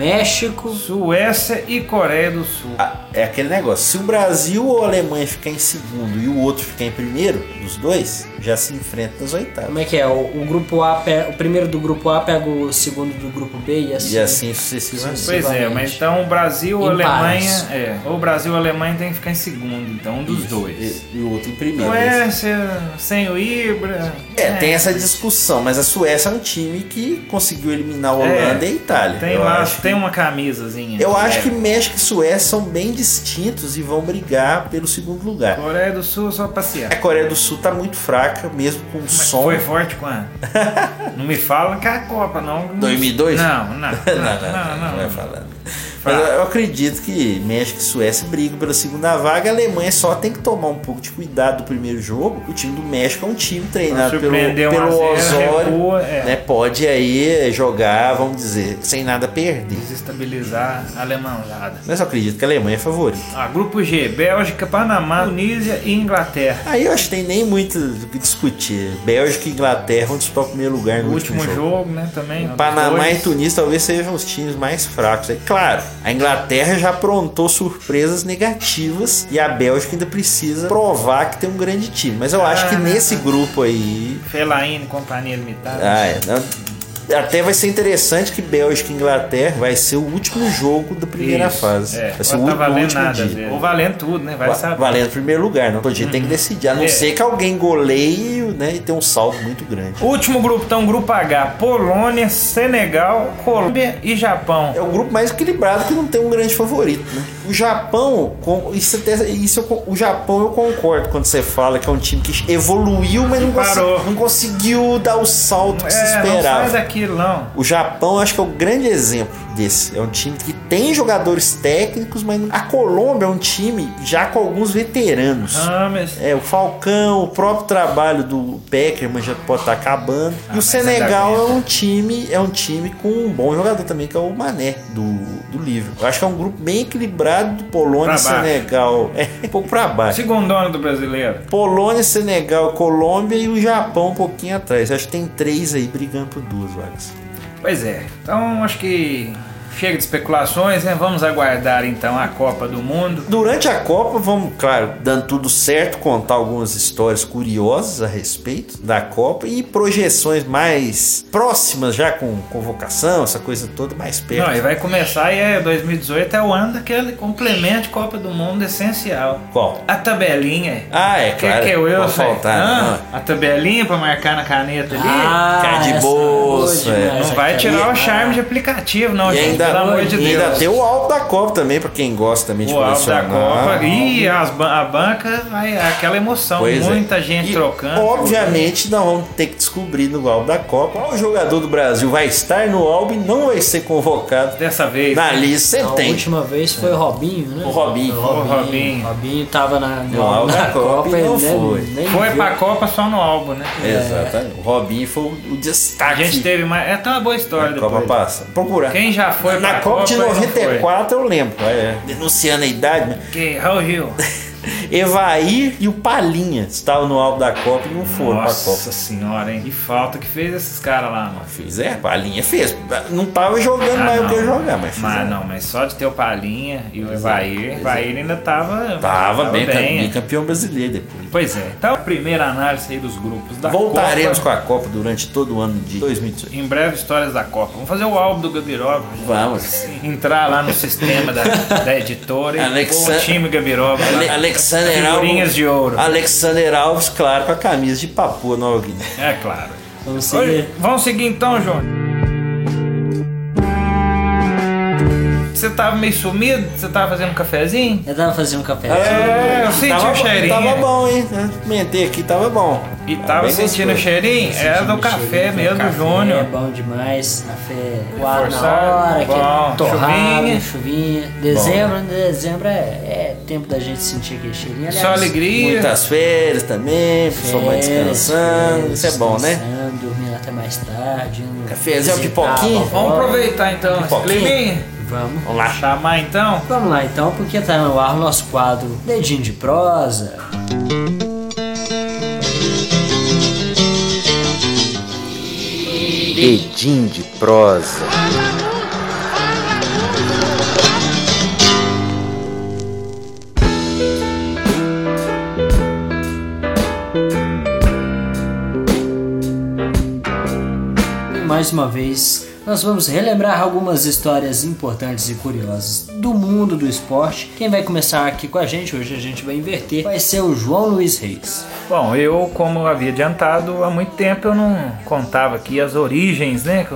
México. Suécia e Coreia do Sul. Ah, É aquele negócio. Se o Brasil ou a Alemanha ficar em segundo e o outro ficar em primeiro, dos dois, já se enfrenta nas oitavas. Como é que é? O, o grupo A, o primeiro do grupo A pega o segundo do grupo B e assim. E assim sucessivamente. Pois é, mas então o Brasil ou Alemanha. É, ou o Brasil ou a Alemanha tem que ficar em segundo, então um dos dois. E, e o outro em primeiro. Suécia, sem o Ibra. É, tem essa discussão, mas a Suécia é um time que conseguiu eliminar a Holanda É, e a Itália. Tem lá, que- tem uma camisazinha. Eu acho É. que México e Suécia são bem distintos e vão brigar pelo segundo lugar. Coreia do Sul só passear. A Coreia do Sul tá muito fraca, mesmo com o Mas som. Foi forte quando? não me fala que é a Copa, não. 2002? Não, não. Não, não, não, não. não, não, vai falando. Mas eu, acredito que México e Suécia brigam pela segunda vaga. A Alemanha só tem que tomar um pouco de cuidado do primeiro jogo. O time do México é um time treinado pelo, pelo zero, Osório. recua, é. né? Pode aí jogar, vamos dizer, sem nada perder. Desestabilizar a alemãozada. Mas eu acredito que a Alemanha é favorita. Ah, grupo G, Bélgica, Panamá, Tunísia e Inglaterra. Aí eu acho que tem nem muito do que discutir. Bélgica e Inglaterra vão disputar o primeiro lugar no O último, último jogo. jogo, né, também. Panamá e Tunísia talvez sejam os times mais fracos. É claro, a Inglaterra já aprontou surpresas negativas e a Bélgica ainda precisa provar que tem um grande time. Mas eu acho que Ah, nesse grupo aí. Fellaini, Companhia Limitada. Ah, é, não- até vai ser interessante que Bélgica e Inglaterra vai ser o último jogo da primeira Isso, fase. É, Vai ser o pode tá último, valendo nada. dia. vezes. Ou valendo tudo, né? Vai Va- saber. Valendo o primeiro lugar, não todo dia tem que decidir. A não É. ser que alguém goleie né, e tenha um saldo muito grande. Último grupo, então, grupo H. Polônia, Senegal, Colômbia e Japão. É o grupo mais equilibrado que não tem um grande favorito, né? O Japão, com, isso, isso eu o Japão eu concordo quando você fala que é um time que evoluiu, mas não, Parou. não conseguiu dar o salto que se É, não sai esperava. daquilo, não. O Japão acho que é o grande exemplo. Desse. É um time que tem jogadores técnicos, mas a Colômbia é um time já com alguns veteranos. Rames. É, o Falcão, o próprio trabalho do Peckerman já pode estar acabando. Ah, e o mas Senegal é um time, é um time com um bom jogador também, que é o Mané do, do livro. Eu acho que é um grupo bem equilibrado do Polônia Pra e. Senegal. É um pouco pra baixo. Segundona do brasileiro. Polônia, Senegal, Colômbia e o Japão um pouquinho atrás. Acho que tem três aí brigando por duas vagas. Pois é. Então acho que chega de especulações, né? Vamos aguardar então a Copa do Mundo. Durante a Copa, vamos, claro, dando tudo certo, contar algumas histórias curiosas a respeito da Copa e projeções mais próximas, já com convocação, essa coisa toda mais perto. Não, e vai começar e é 2018 é o ano daquele complemento de Copa do Mundo essencial. Qual? A tabelinha. Ah, é, Que claro. que é o Pode Wilson? faltar, Hã? não. A tabelinha pra marcar na caneta ali. De essa é bolsa, boa é. não vai tirar o charme de aplicativo, não, E gente. Ainda, Pelo amor de e Deus. ainda tem o álbum da Copa também, pra quem gosta também de O álbum da colecionar. Copa. E as a banca, vai, aquela emoção. Pois é. Muita gente E, trocando. Obviamente, nós vamos ter que descobrir no álbum da Copa qual jogador do Brasil vai estar no álbum e não vai ser convocado Dessa vez. na lista. A Sempre tem. última vez foi o Robinho, né? O Robinho. O O Robinho. O Robinho tava na, No no, álbum na da Copa e Copa não e nem- foi. nem Foi viu. pra Copa só no álbum, né? Exatamente. O Robinho foi o o A destaque gente teve mais. É até uma boa história Copa depois. passa. Procura. Quem já foi Na pra Copa de e não foi? 94 eu lembro. É, denunciando a idade, né? Que Raul Gil. Evair e o Palinha estavam no álbum da Copa e não foram pra Nossa Copa. senhora, hein? Que falta que fez esses caras lá, mano. Fez, é, Palinha fez. Não tava jogando Ah, mais o que ia jogar, mas Mas fizeram. não, mas só de ter o Palinha e o Evair, Evair ainda tava. Tava bem, bem. bem campeão brasileiro depois. Pois é. Então, a primeira análise aí dos grupos da Voltaremos Copa. com a Copa durante todo o ano de 2018. Em breve, histórias da Copa. Vamos fazer o álbum do Gabiroba. Vamos. Entrar lá no sistema da, da editora e o time Gabiroba. Ale. Alexander Figurinhas Alves. de ouro. Alexander Alves, claro, com a camisa de Papua Nova Guiné. É claro. Vamos Oi, seguir. vamos seguir então, Júnior. Você tava meio sumido? Você tava fazendo um cafezinho? Eu tava fazendo um café. É, eu senti tava, o cheirinho. Tava bom, hein? Eu Mentei aqui, tava bom. E tava bem sentindo o cheirinho? Era do café mesmo, do É Júnior. bom demais. Café coado na hora, bom. aquele torrado, Chuvinha. chuvinha. Dezembro, dezembro é, é tempo da gente sentir aquele cheirinho. Aliás, Só alegria. Muitas férias também, pessoal vai descansando. férias, Isso é bom, né? Dormindo até mais tarde. indo Cafezinho, visitar a pipoquinha. vovó. Vamos aproveitar então Pipoquinha. Vamos. Vamos lá. Chamar então. Vamos lá então, porque tá no ar o nosso quadro Dedinho de Prosa. Edim de prosa. E mais uma vez, nós vamos relembrar algumas histórias importantes e curiosas do mundo do esporte. Quem vai começar aqui com a gente, hoje a gente vai inverter, vai ser o João Luiz Reis. Bom, eu, como havia adiantado, há muito tempo eu não contava aqui as origens, né?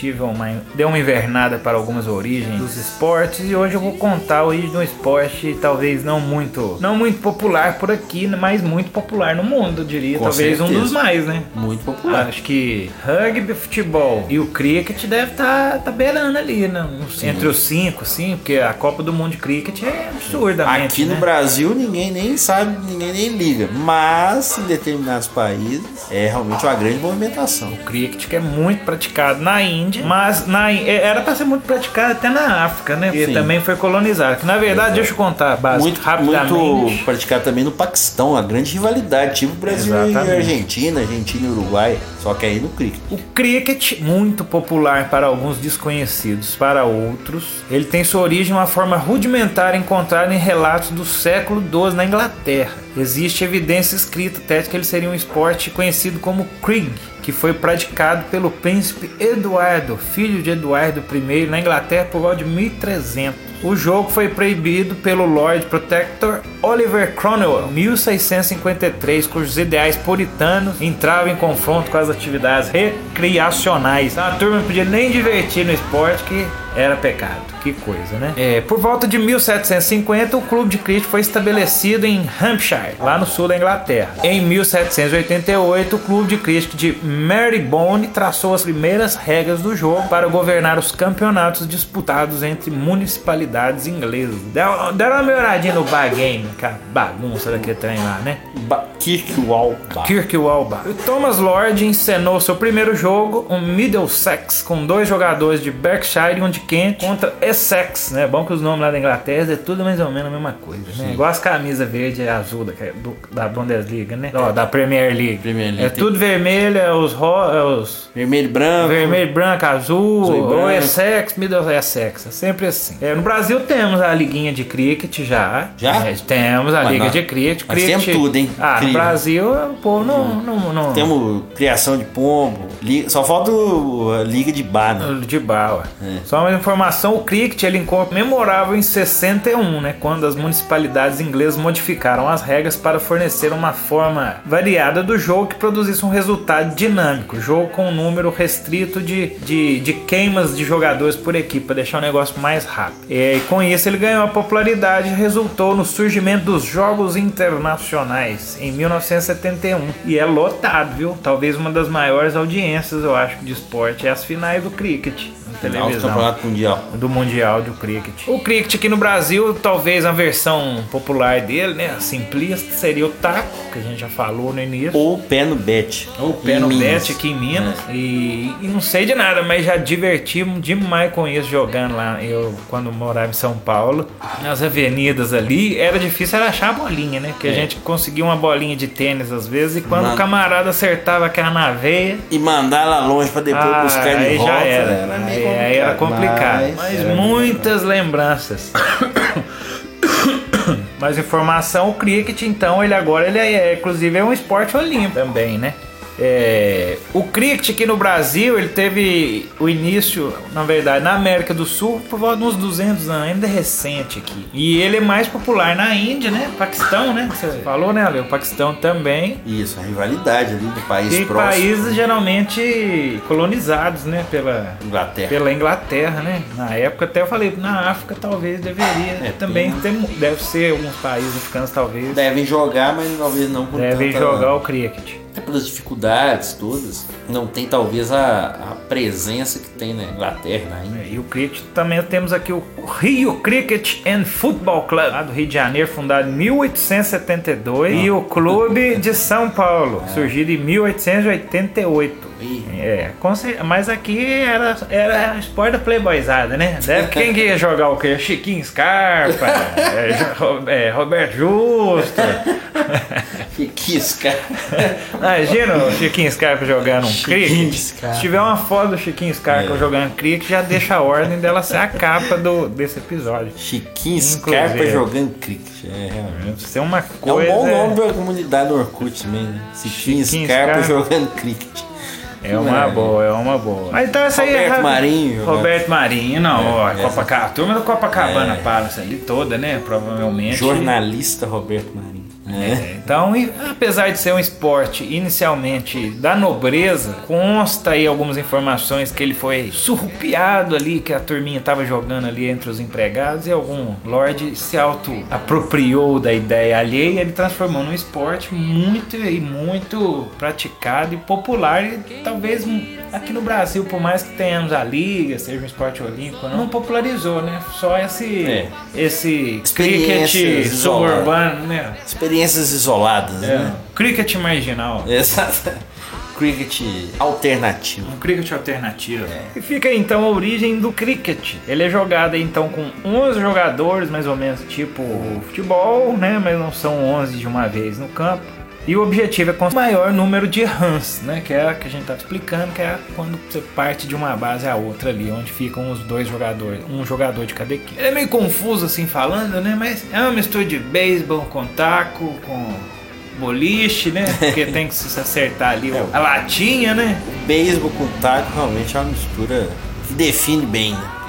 Tive uma, dei uma invernada para algumas origens dos esportes e hoje eu vou contar a origem de um esporte talvez não muito não muito popular por aqui, mas muito popular no mundo, eu diria. Com talvez um certeza. dos mais, né? Muito popular. Acho que rugby, futebol e o cricket deve estar tá, tá beirando ali, né? Entre os cinco, sim, porque a Copa do Mundo de cricket é absurdamente. Aqui no né? Brasil ninguém nem sabe, ninguém nem liga. Mas em determinados países é realmente uma grande movimentação. O cricket que é muito praticado na Índia, mas na, Í- era para ser muito praticado até na África, né? Porque Sim. também foi colonizado. Que, na verdade, deixa eu contar básico, Muito, rapidamente. muito praticado também no Paquistão, a grande rivalidade, tipo Brasil Exatamente. e Argentina, Argentina e Uruguai, só que aí no cricket. O cricket, muito popular para alguns desconhecidos, para outros, ele tem sua origem em uma forma rudimentar encontrada em relatos do século XII na Inglaterra. Existe evidência escrita até que ele seria um esporte conhecido como Crig, que foi praticado pelo príncipe Eduardo, filho de Eduardo I, na Inglaterra por volta de 1300. O jogo foi proibido pelo Lord Protector Oliver Cromwell em 1653, cujos ideais puritanos entravam em confronto com as atividades recreacionais. Então a turma não podia nem divertir no esporte que era pecado. Que coisa, né? É, por volta de 1750, o clube de cricket foi estabelecido em Hampshire, lá no sul da Inglaterra. Em 1788, o clube de cricket de Marylebone traçou as primeiras regras do jogo para governar os campeonatos disputados entre municipalidades inglesas. Deram, deram uma melhoradinha no bar game, que é a bagunça daquele trem lá, né? Ba- Kirkwall Bar. Kirkwall Bar. O Thomas Lord encenou seu primeiro jogo, um Middlesex, com dois jogadores de Berkshire e um de Kent contra Essex, né? Bom que os nomes lá da Inglaterra é tudo mais ou menos a mesma coisa, né? Igual as camisas verde e azul da, do- da Bundesliga, né? Ó, da Premier League. Premier League É tem- tudo vermelho, é os, ro- é os Vermelho e branco. Vermelho, branco, azul, Azul ou. Essex, Middle Essex, é sempre assim. É, no Brasil temos a liguinha de cricket já. Já? É, temos a Mas liga nós- de cricket. nós cricket temos tudo, hein? Ah, no. Brasil o povo não... não, não Temos criação de pombo. li- Só falta a liga de bar, né? de bala. É. Só uma informação, o cricket ele encontra memorável em 61, né, quando as municipalidades inglesas modificaram as regras para fornecer uma forma variada do jogo que produzisse um resultado dinâmico, jogo com um número restrito de, de, de queimas de jogadores por equipe, para deixar o negócio mais rápido. E com isso ele ganhou a popularidade e resultou no surgimento dos Jogos Internacionais em 1971. E é lotado, viu? Talvez uma das maiores audiências, eu acho, de esporte é as finais do cricket na televisão Mundial. do Mundial do Cricket. O Cricket aqui no Brasil, talvez a versão popular dele, né, a simplista, seria o taco, que a gente já falou no início. Ou pé no bet. Ou pé no Minas. bet aqui em Minas. E, e não sei de nada, mas já diverti demais com isso jogando lá. Eu, quando morava em São Paulo, nas avenidas ali, era difícil era achar a bolinha, né? Porque a É. gente conseguia uma bolinha de tênis às vezes, e quando Mano. o camarada acertava aquela na veia, E mandar lá longe pra depois ah, buscar de aí volta. já era. era aí era complicado. Mas Mas, era muitas lembranças. Mais informação, o cricket então, ele agora ele é, inclusive é um esporte olímpico também, né? É, o cricket aqui no Brasil, ele teve o início, na verdade, na América do Sul, por volta de uns 200 anos, ainda é recente aqui. E ele é mais popular na Índia, né? Paquistão, né? Você falou, né, Ale? O Paquistão também. Isso, a rivalidade ali do país E próximo. países geralmente colonizados, né, pela, Inglaterra. pela Inglaterra, né? Na época até eu falei, na África talvez deveria. É, também tem- deve ser alguns países africanos talvez Devem jogar, mas talvez não com devem jogar o cricket. Até pelas dificuldades todas, não tem talvez a, a presença que tem na Inglaterra, na Índia. E o cricket também temos aqui o Rio Cricket and Football Club, lá do Rio de Janeiro, fundado em 1872, e o Clube de São Paulo, surgido em 1888. É, mas aqui era, era esporte da playboyzada, né? Deve quem que ia jogar o quê? Chiquinho Scarpa, é, é, Roberto Justo. Isso, cara? Imagina o Chiquinho Scarpa jogando um Chiquinho cricket. Scarpa. Se tiver uma foto do Chiquinho Scarpa É. jogando cricket, já deixa a ordem dela ser a capa do, desse episódio. Chiquinho Scarpa Inclusive. jogando cricket. É, realmente. Isso é uma É um coisa. bom nome pra comunidade do Orkut também, né? Chiquinho, Chiquinho Scarpa, Scarpa. jogando cricket. É uma É. boa, é uma boa. Mas então essa aí Roberto é. Marinho, Roberto Marinho, não, ó, É, Copacabana, a turma do Copacabana É. Palace ali toda, né? Provavelmente. Jornalista Roberto Marinho. É. Então, apesar de ser um esporte inicialmente da nobreza, consta aí algumas informações que ele foi surrupiado ali, que a turminha tava jogando ali entre os empregados e algum lord se auto-apropriou da ideia alheia e ele transformou num esporte muito e muito praticado e popular e talvez aqui no Brasil, por mais que tenhamos a liga, seja um esporte olímpico, não popularizou, né? Só esse, É. esse cricket suburbano, né? Experiências isoladas, É, né? cricket marginal. Exato. Cricket alternativo. Um cricket alternativo. E fica então a origem do cricket. Ele é jogado então com 11 jogadores, mais ou menos tipo futebol, né? Mas não são 11 de uma vez no campo. E o objetivo é com o maior número de runs, né? Que é a que a gente tá explicando, que é quando você parte de uma base à outra ali, onde ficam os dois jogadores, um jogador de cada equipe. Ele é meio confuso assim falando, né? Mas é uma mistura de beisebol com taco, com boliche, né? Porque tem que se acertar ali a latinha, né? Beisebol com taco realmente é uma mistura que define bem, né?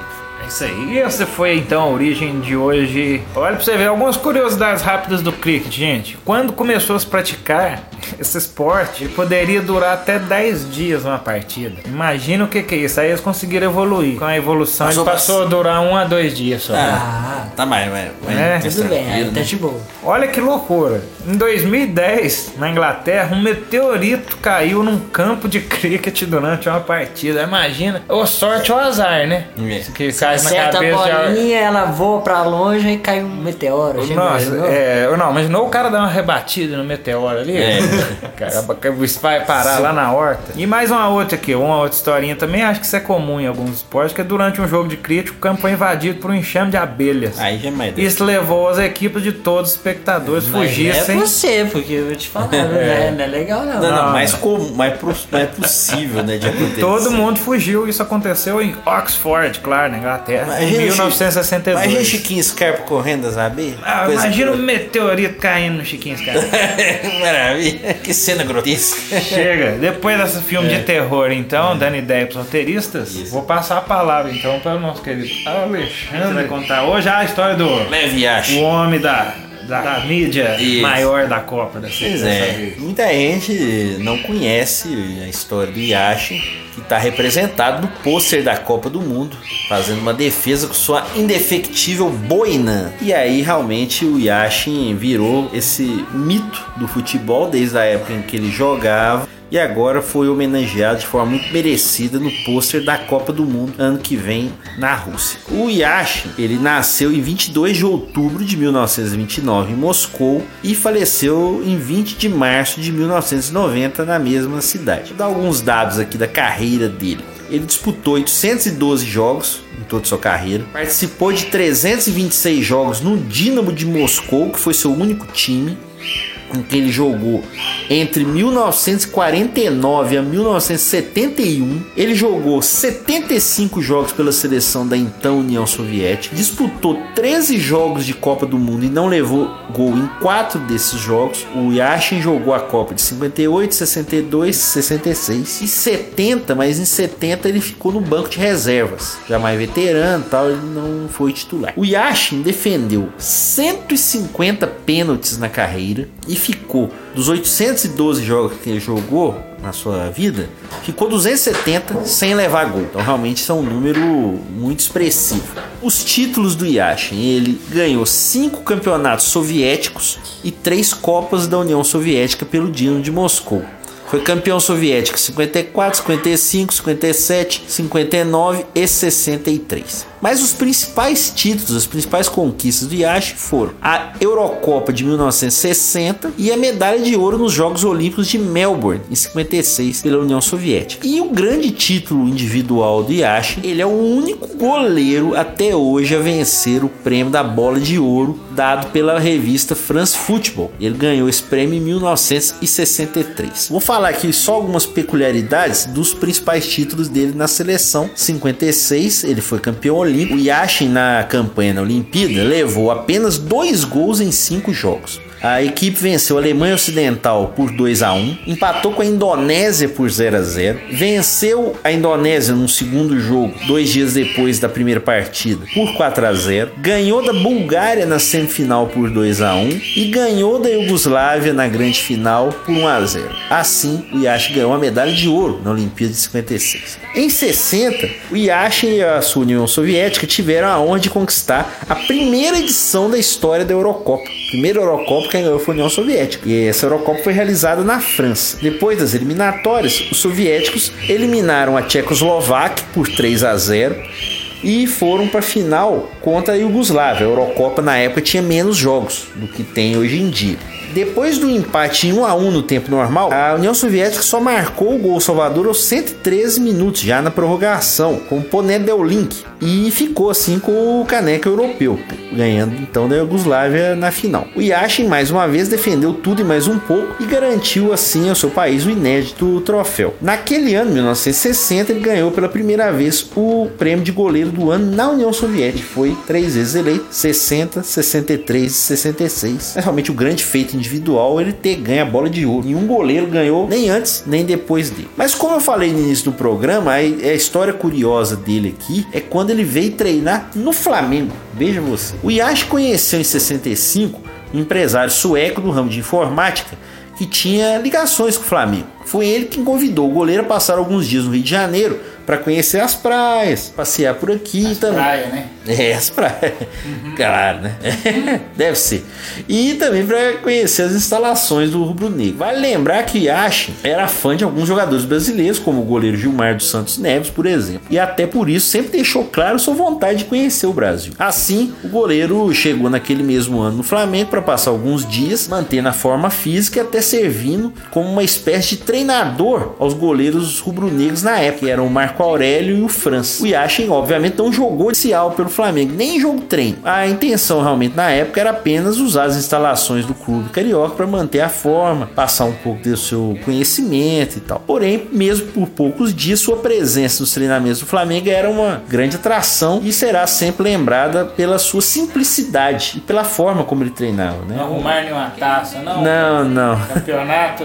É isso aí. E essa foi então a origem de hoje. Olha pra você ver algumas curiosidades rápidas do cricket, gente. Quando começou a se praticar esse esporte, ele poderia durar até 10 dias uma partida. Imagina o que, que é isso. Aí eles conseguiram evoluir. Com a evolução, Passou ele passou a durar um a dois dias só. Ah, Tá mais, mas, É, mais tudo bem, aí tá né? de boa. Olha que loucura. Em 2010, na Inglaterra, um meteorito caiu num campo de cricket durante uma partida. Imagina. Ou sorte ou azar, né? É. Que cai na Certa cabeça de... bolinha, ela voa pra longe e cai um meteoro. Já Nossa, imaginou? é, não, imaginou o cara dar uma rebatida no meteoro ali? É. Caramba, vai parar lá na horta. E mais uma outra aqui, uma outra historinha também, acho que isso é comum em alguns esportes, que é durante um jogo de cricket o campo foi invadido por um enxame de abelhas. Aí já é mais Isso levou as equipes de todos os espectadores Mas fugissem. É você, porque eu vou te falar, não, é, não é legal não. Não, não, Não. mais, com, mais, pro- mais possível, né, de acontecer. Todo mundo fugiu, isso aconteceu em Oxford, claro, na Em Imagina, 1962. Imagina Chiquinho Scarpa correndo abelhas. Ah, imagina um boa. meteorito caindo no Chiquinho Scarpa. Maravilha. Que cena grotesca. Chega, depois desse filme de terror, então, dando ideia pros roteiristas, vou passar a palavra então para o nosso querido Alexandre contar hoje a história do Leve o homem da, da, da mídia Isso. maior da Copa da Pois é, muita gente não conhece a história do Yashin, que está representado no pôster da Copa do Mundo, fazendo uma defesa com sua indefectível boina. E aí realmente o Yashin virou esse mito do futebol desde a época em que ele jogava. E agora foi homenageado de forma muito merecida no pôster da Copa do Mundo ano que vem na Rússia. O Yashin, ele nasceu em 22 de outubro de 1929 em Moscou e faleceu em 20 de março de 1990 na mesma cidade. Vou dar alguns dados aqui da carreira dele. Ele disputou 812 jogos em toda sua carreira, participou de 326 jogos no Dinamo de Moscou, que foi seu único time que ele jogou entre 1949 a 1971. Ele jogou 75 jogos pela seleção da então União Soviética, disputou 13 jogos de Copa do Mundo e não levou gol em 4 desses jogos. O Yashin jogou a Copa de 58, 62, 66 e 70, mas em 70 ele ficou no banco de reservas. Já mais veterano, tal, ele não foi titular. O Yashin defendeu 150 pênaltis na carreira e ficou dos 812 jogos que ele jogou na sua vida, ficou 270 sem levar gol. Então realmente isso é um número muito expressivo. Os títulos do Yashin, ele ganhou cinco campeonatos soviéticos e três copas da União Soviética pelo Dinamo de Moscou. Foi campeão soviético 54, 55, 57, 59 e 63. Mas os principais títulos, as principais conquistas do Yashin foram a Eurocopa de 1960 e a medalha de ouro nos Jogos Olímpicos de Melbourne em 56 pela União Soviética. E o grande título individual do Yashin, ele é o único goleiro até hoje a vencer o prêmio da bola de ouro dado pela revista France Football. Ele ganhou esse prêmio em 1963. Vou falar aqui só algumas peculiaridades dos principais títulos dele na seleção. 56, ele foi campeão olímpico. O Yashin na campanha na Olimpíada levou apenas dois gols em cinco jogos. A equipe venceu a Alemanha Ocidental por 2 a 1, empatou com a Indonésia por 0 a 0, venceu a Indonésia no segundo jogo, dois dias depois da primeira partida, por 4 a 0, ganhou da Bulgária na semifinal por 2 a 1 e ganhou da Iugoslávia na grande final por 1 a 0. Assim, o Yashin ganhou a medalha de ouro na Olimpíada de 56. Em 60, o Yashin e a sua União Soviética tiveram a honra de conquistar a primeira edição da história da Eurocopa. Primeira Eurocopa quem ganhou foi a União Soviética. E essa Eurocopa foi realizada na França. Depois das eliminatórias, os soviéticos eliminaram a Tchecoslováquia por 3 a 0 e foram para a final contra a Iugoslávia. A Eurocopa na época tinha menos jogos do que tem hoje em dia. Depois do empate em 1 a 1 no tempo normal, a União Soviética só marcou o gol salvador aos 113 minutos, já na prorrogação, com o Ponedel Link, e ficou assim com o caneco europeu, ganhando então da Iugoslávia na final. O Yashin mais uma vez defendeu tudo e mais um pouco e garantiu assim ao seu país o inédito troféu. Naquele ano, 1960, ele ganhou pela primeira vez o prêmio de goleiro do ano na União Soviética. Foi três vezes eleito, 60, 63 e 66. É realmente o grande feito individual ele ter ganho a bola de ouro. Nenhum goleiro ganhou nem antes nem depois dele. Mas como eu falei no início do programa, a, a história curiosa dele aqui é quando ele veio treinar no Flamengo. Veja você. O Yash conheceu em 65 um empresário sueco do ramo de informática que tinha ligações com o Flamengo. Foi ele quem convidou o goleiro a passar alguns dias no Rio de Janeiro para conhecer as praias, passear por aqui As também. praia, né? É, as praias. Claro, né? Deve ser. E também para conhecer as instalações do Rubro Negro. Vale lembrar que Yashin era fã de alguns jogadores brasileiros, como o goleiro Gilmar dos Santos Neves, por exemplo. E até por isso sempre deixou claro sua vontade de conhecer o Brasil. Assim, o goleiro chegou naquele mesmo ano no Flamengo para passar alguns dias, mantendo a forma física e até servindo como uma espécie de treinador aos goleiros rubro-negros na época, que eram o Marco Aurélio e o França. O Yashin, obviamente, não jogou oficial pelo Flamengo, nem jogo treino. A intenção realmente na época era apenas usar as instalações do clube carioca para manter a forma, passar um pouco do seu conhecimento e tal. Porém, mesmo por poucos dias, sua presença nos treinamentos do Flamengo era uma grande atração e será sempre lembrada pela sua simplicidade e pela forma como ele treinava, né? Não arrumar nenhuma taça, não. Não, não. Campeonato,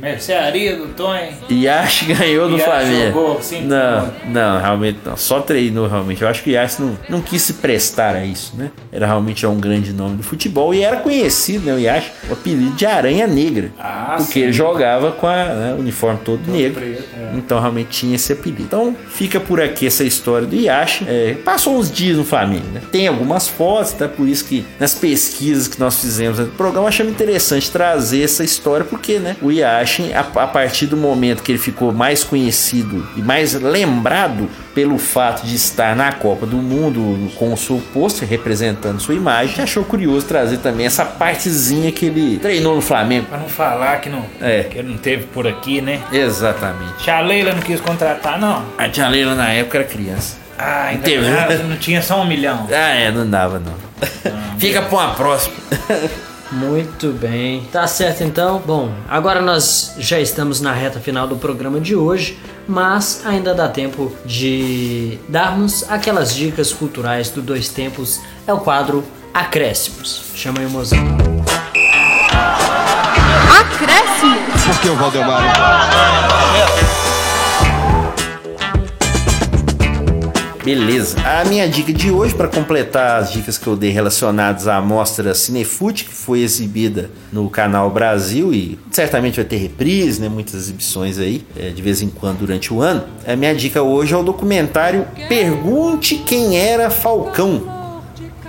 mercearia do Tonho. Yash ganhou do Flamengo. jogou, sim, não, não, realmente não. Só treinou realmente. Eu acho que o Yash não, não quis se prestar a isso, né? Era realmente já um grande nome do futebol e era conhecido, né? O Yash, o apelido de Aranha Negra. Ah, porque sim. ele jogava com a, né, o uniforme todo, negro. preto, é. Então realmente tinha esse apelido. Então fica por aqui essa história do Yash. É, passou uns dias no Flamengo, né? Tem algumas fotos, tá? Por isso que nas pesquisas que nós fizemos no programa, achamos interessante trazer essa história, porque, né? O Yashin, a, a partir do momento que ele ficou mais conhecido e mais lembrado pelo fato de estar na Copa do Mundo com o seu pôster representando sua imagem, achou curioso trazer também essa partezinha que ele treinou no Flamengo. Pra não falar que, não, É. que ele não teve por aqui, né? Exatamente. Tia Leila não quis contratar, não. A tia Leila na época era criança. Ah, ainda nada, não tinha só um milhão. Ah, é, não dava não. Fica pra uma próxima. Muito bem. Tá certo então? Bom, agora nós já estamos na reta final do programa de hoje, mas ainda dá tempo de darmos aquelas dicas culturais do Dois Tempos. É o quadro Acréscimos. Chama aí o mozão. Acréscimo. Por que o Valdemar? Beleza. A minha dica de hoje, para completar as dicas que eu dei relacionadas à mostra Cinefute, que foi exibida no canal Brasil e certamente vai ter reprise, né? Muitas exibições aí, é, de vez em quando durante o ano. A minha dica hoje é o documentário Pergunte Quem Era Falcão.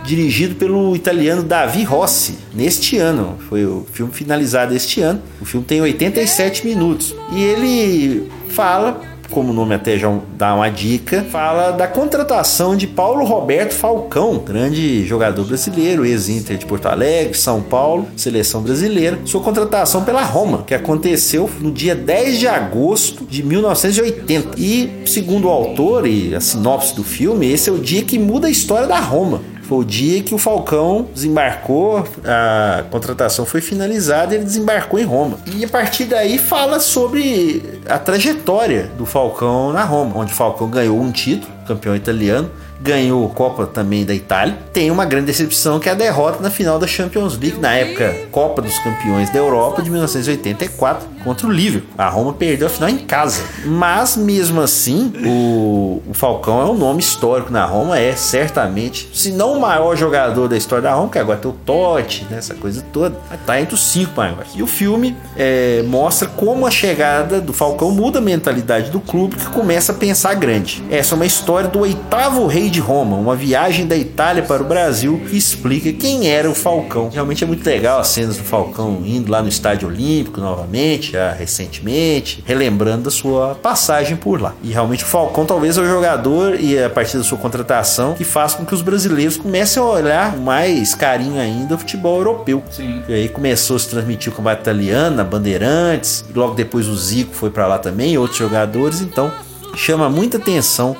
Dirigido pelo italiano Davi Rossi, neste ano. Foi o filme finalizado este ano. O filme tem 87 minutos. E ele fala como o nome até já dá uma dica, fala da contratação de Paulo Roberto Falcão, grande jogador brasileiro, ex-Inter de Porto Alegre, São Paulo, seleção brasileira. Sua contratação pela Roma, que aconteceu no dia 10 de agosto de 1980. E, segundo o autor e a sinopse do filme, esse é o dia que muda a história da Roma. Foi o dia que o Falcão desembarcou, a contratação foi finalizada e ele desembarcou em Roma. E a partir daí fala sobre a trajetória do Falcão na Roma, onde o Falcão ganhou um título, campeão italiano, ganhou Copa também da Itália. Tem uma grande decepção que é a derrota na final da Champions League, na época Copa dos Campeões da Europa de 1984 contra o Liverpool. A Roma perdeu a final em casa. Mas mesmo assim, o, o Falcão é um nome histórico na Roma, é certamente, se não o maior jogador da história da Roma, que agora tem o Totti, né, essa coisa toda, tá entre os cinco maiores. E o filme é, mostra como a chegada do Falcão muda a mentalidade do clube que começa a pensar grande. Essa é uma história do oitavo rei de Roma, uma viagem da Itália para o Brasil que explica quem era o Falcão. Realmente é muito legal as cenas do Falcão indo lá no Estádio Olímpico novamente, já recentemente, relembrando da sua passagem por lá. E realmente o Falcão talvez é o jogador e a partir da sua contratação que faz com que os brasileiros comecem a olhar mais carinho ainda o futebol europeu. Sim. E aí começou a se transmitir o combate italiano, na Bandeirantes, logo depois o Zico foi para lá também, e outros jogadores, então chama muita atenção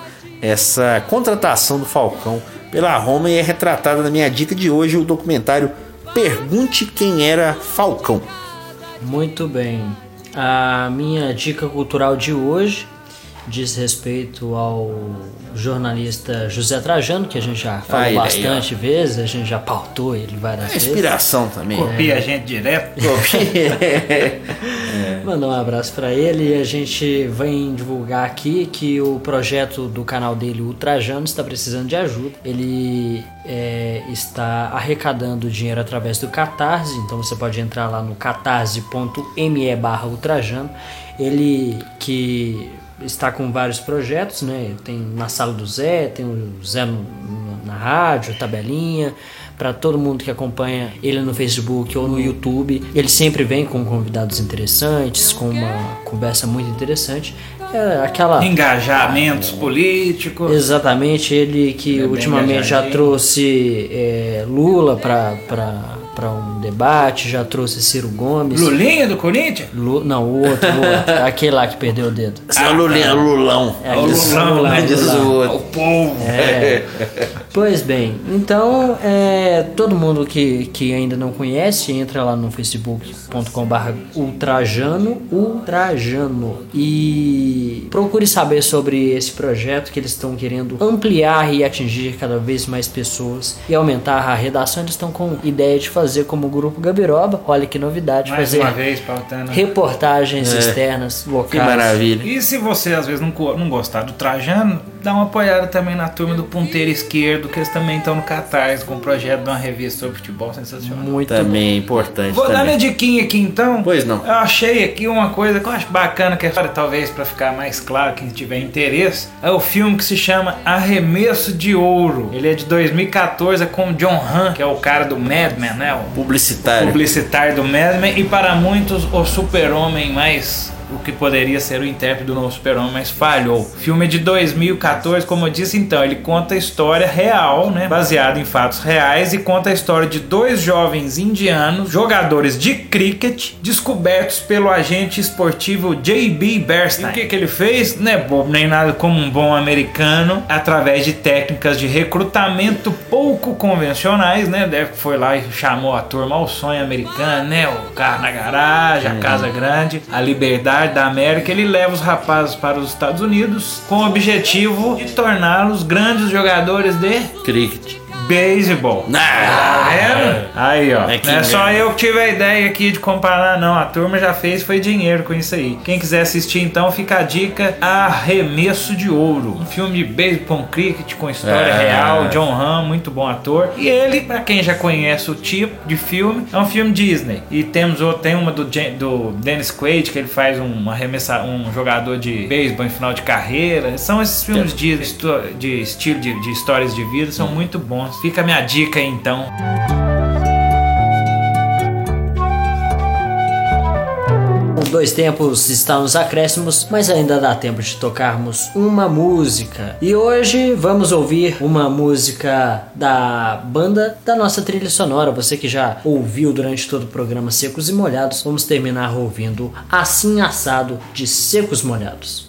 essa contratação do Falcão pela Roma e é retratada na minha dica de hoje o documentário Pergunte Quem Era Falcão. Muito bem. A minha dica cultural de hoje diz respeito ao jornalista José Trajano, que a gente já falou aí, bastante vezes, a gente já pautou ele várias É vezes. inspiração também. Copia a gente direto. Mandar um abraço pra ele e a gente vem divulgar aqui que o projeto do canal dele, o Trajano, está precisando de ajuda. Ele é, está arrecadando dinheiro através do Catarse, então você pode entrar lá no catarse.me barra Ultrajano. Ele que está com vários projetos, né? Tem na sala do Zé, tem o Zé no- no- na rádio, tabelinha, para todo mundo que acompanha ele no Facebook ou no YouTube. Ele sempre vem com convidados interessantes, com uma conversa muito interessante. É aquela Engajamentos políticos. Exatamente, ele que bem ultimamente já trouxe é, Lula para um debate, já trouxe Ciro Gomes. Lulinha do Corinthians? Lu- não, o outro, o outro, aquele lá que perdeu o dedo. Esse é o Lulinha, Lulão. É, Ó, diz- Lulão, Lula, né? Diz Lula. o outro. O povo. Pois bem, então é, todo mundo que, que ainda não conhece, entra lá no facebook.com.br ultrajano, ultrajano e procure saber sobre esse projeto que eles estão querendo ampliar e atingir cada vez mais pessoas e aumentar a redação. Eles estão com ideia de fazer como o Grupo Gabiroba, olha que novidade, Mais fazer uma vez, pautando. reportagens externas, Que locais. maravilha. E se você às vezes não, não gostar do Trajano, dá uma apoiada também na turma do Ponteiro Esquerdo, que eles também estão no Catarse com o projeto de uma revista sobre futebol sensacional. Muito Também é importante. Vou dar minha também. diquinha aqui então. Pois não. Eu achei aqui uma coisa que eu acho bacana, que é talvez para ficar mais claro quem tiver interesse. É o filme que se chama Arremesso de Ouro. Ele é de 2014 é com o John Hamm, que é o cara do Mad Men, né? O Publicitário. publicitário do Mad Men. E para muitos, o super-homem mais o que poderia ser o intérprete do novo super-homem, mas falhou. Filme de 2014, como eu disse, então, ele conta a história real, né, baseado em fatos reais e conta a história de dois jovens indianos, jogadores de cricket, descobertos pelo agente esportivo J.B. Bernstein. E o que, que ele fez? Não é bobo nem nada como um bom americano, através de técnicas de recrutamento pouco convencionais, né? Deve que foi lá e chamou a turma ao sonho americano, né? O carro na garagem, a casa grande, a liberdade da América. Ele leva os rapazes para os Estados Unidos com o objetivo de torná-los grandes jogadores de Cricket. Beisebol. Tá vendo? Aí, ó. É é só eu que tive a ideia aqui de comparar, não. A turma já fez, foi dinheiro com isso aí. Quem quiser assistir, então, fica a dica: Arremesso de Ouro. Um filme de beisebol com cricket, com história Ah. real. John Hamm, muito bom ator. E ele, pra quem já conhece o tipo de filme, é um filme Disney. E temos outro, tem uma do, do Dennis Quaid, que ele faz um, arremessa, um jogador de beisebol em final de carreira. São esses filmes de, de estilo de, de histórias de vida, são muito bons. Fica a minha dica então. Dois Tempos está nos acréscimos, mas ainda dá tempo de tocarmos uma música. E hoje vamos ouvir uma música da banda da nossa trilha sonora. Você que já ouviu durante todo o programa Secos e Molhados, vamos terminar ouvindo Assim Assado de Secos Molhados.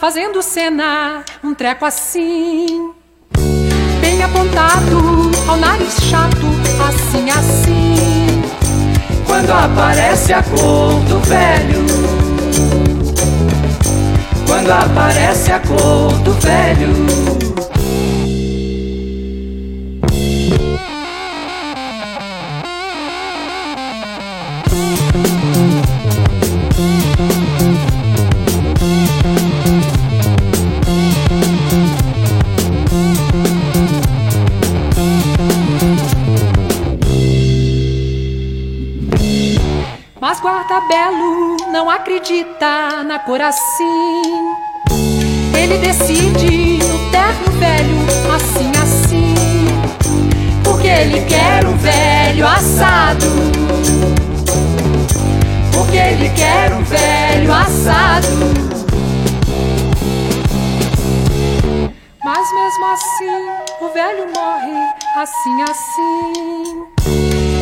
Fazendo cena, um treco assim bem apontado ao nariz chato, assim, assim. Quando aparece a cor do velho, quando aparece a cor do velho. Mas Guardabelo não acredita na cor assim. Ele decide no terno velho, assim, assim. Porque ele quer um velho assado. Porque ele quer um velho assado. Mas mesmo assim, o velho morre assim, assim.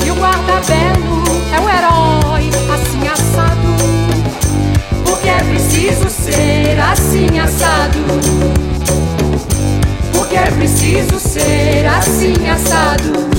E o guarda-belo é o herói, assado. Porque é preciso ser assim, assado. Porque é preciso ser assim, assado.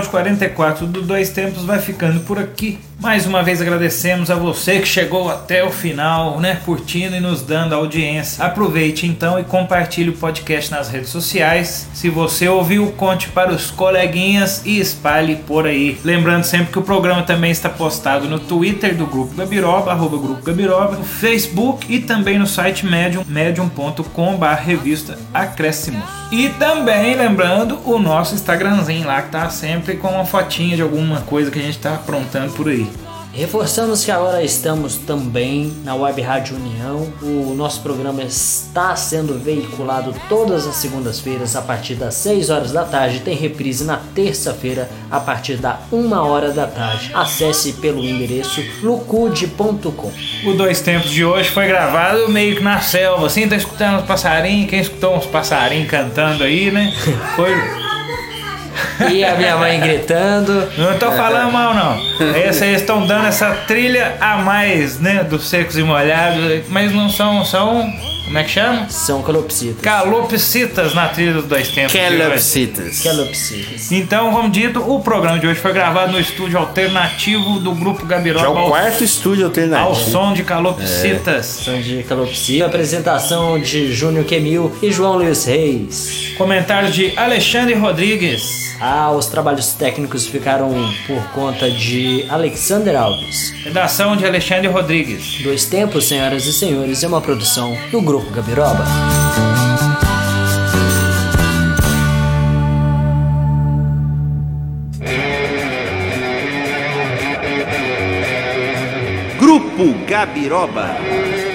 Episódio 44 do Dois Tempos vai ficando por aqui. Mais uma vez agradecemos a você que chegou até o final, né, curtindo e nos dando audiência. Aproveite então e compartilhe o podcast nas redes sociais. Se você ouviu, conte para os coleguinhas e espalhe por aí. Lembrando sempre que o programa também está postado no Twitter do Grupo Gabiroba, arroba Grupo Gabiroba, no Facebook e também no site Medium, medium.com.br revista Acréscimos. E também lembrando o nosso Instagramzinho lá que tá sempre com uma fotinha de alguma coisa que a gente tá aprontando por aí. Reforçamos que agora estamos também na Web Rádio União. O nosso programa está sendo veiculado todas as segundas-feiras a partir das 6 horas da tarde. Tem reprise na terça-feira a partir da 1 hora da tarde. Acesse pelo endereço lucude.com. O Dois Tempos de hoje foi gravado meio que na selva, assim, tá escutando os passarinhos, quem escutou uns passarinhos cantando aí, né? Foi. E a minha mãe gritando. Não tô falando mal, não. Essa, eles estão dando essa trilha a mais, né? Dos secos e molhados, mas não são. são como é que chama? São calopsitas. Calopsitas na trilha dos dois tempos. Calopsitas. Calopsitas. Então, como dito, o programa de hoje foi gravado no estúdio alternativo do Grupo Gabiroba. Já é o ao- quarto estúdio Ao alternativo. som de calopsitas. São de calopsita. Apresentação de Júnior Quemil e João Luiz Reis. Comentários de Alexandre Rodrigues. Ah, os trabalhos técnicos ficaram por conta de Alexander Alves. Redação de Alexandre Rodrigues. Dois Tempos, senhoras e senhores, é uma produção do Grupo Gabiroba. Grupo Gabiroba.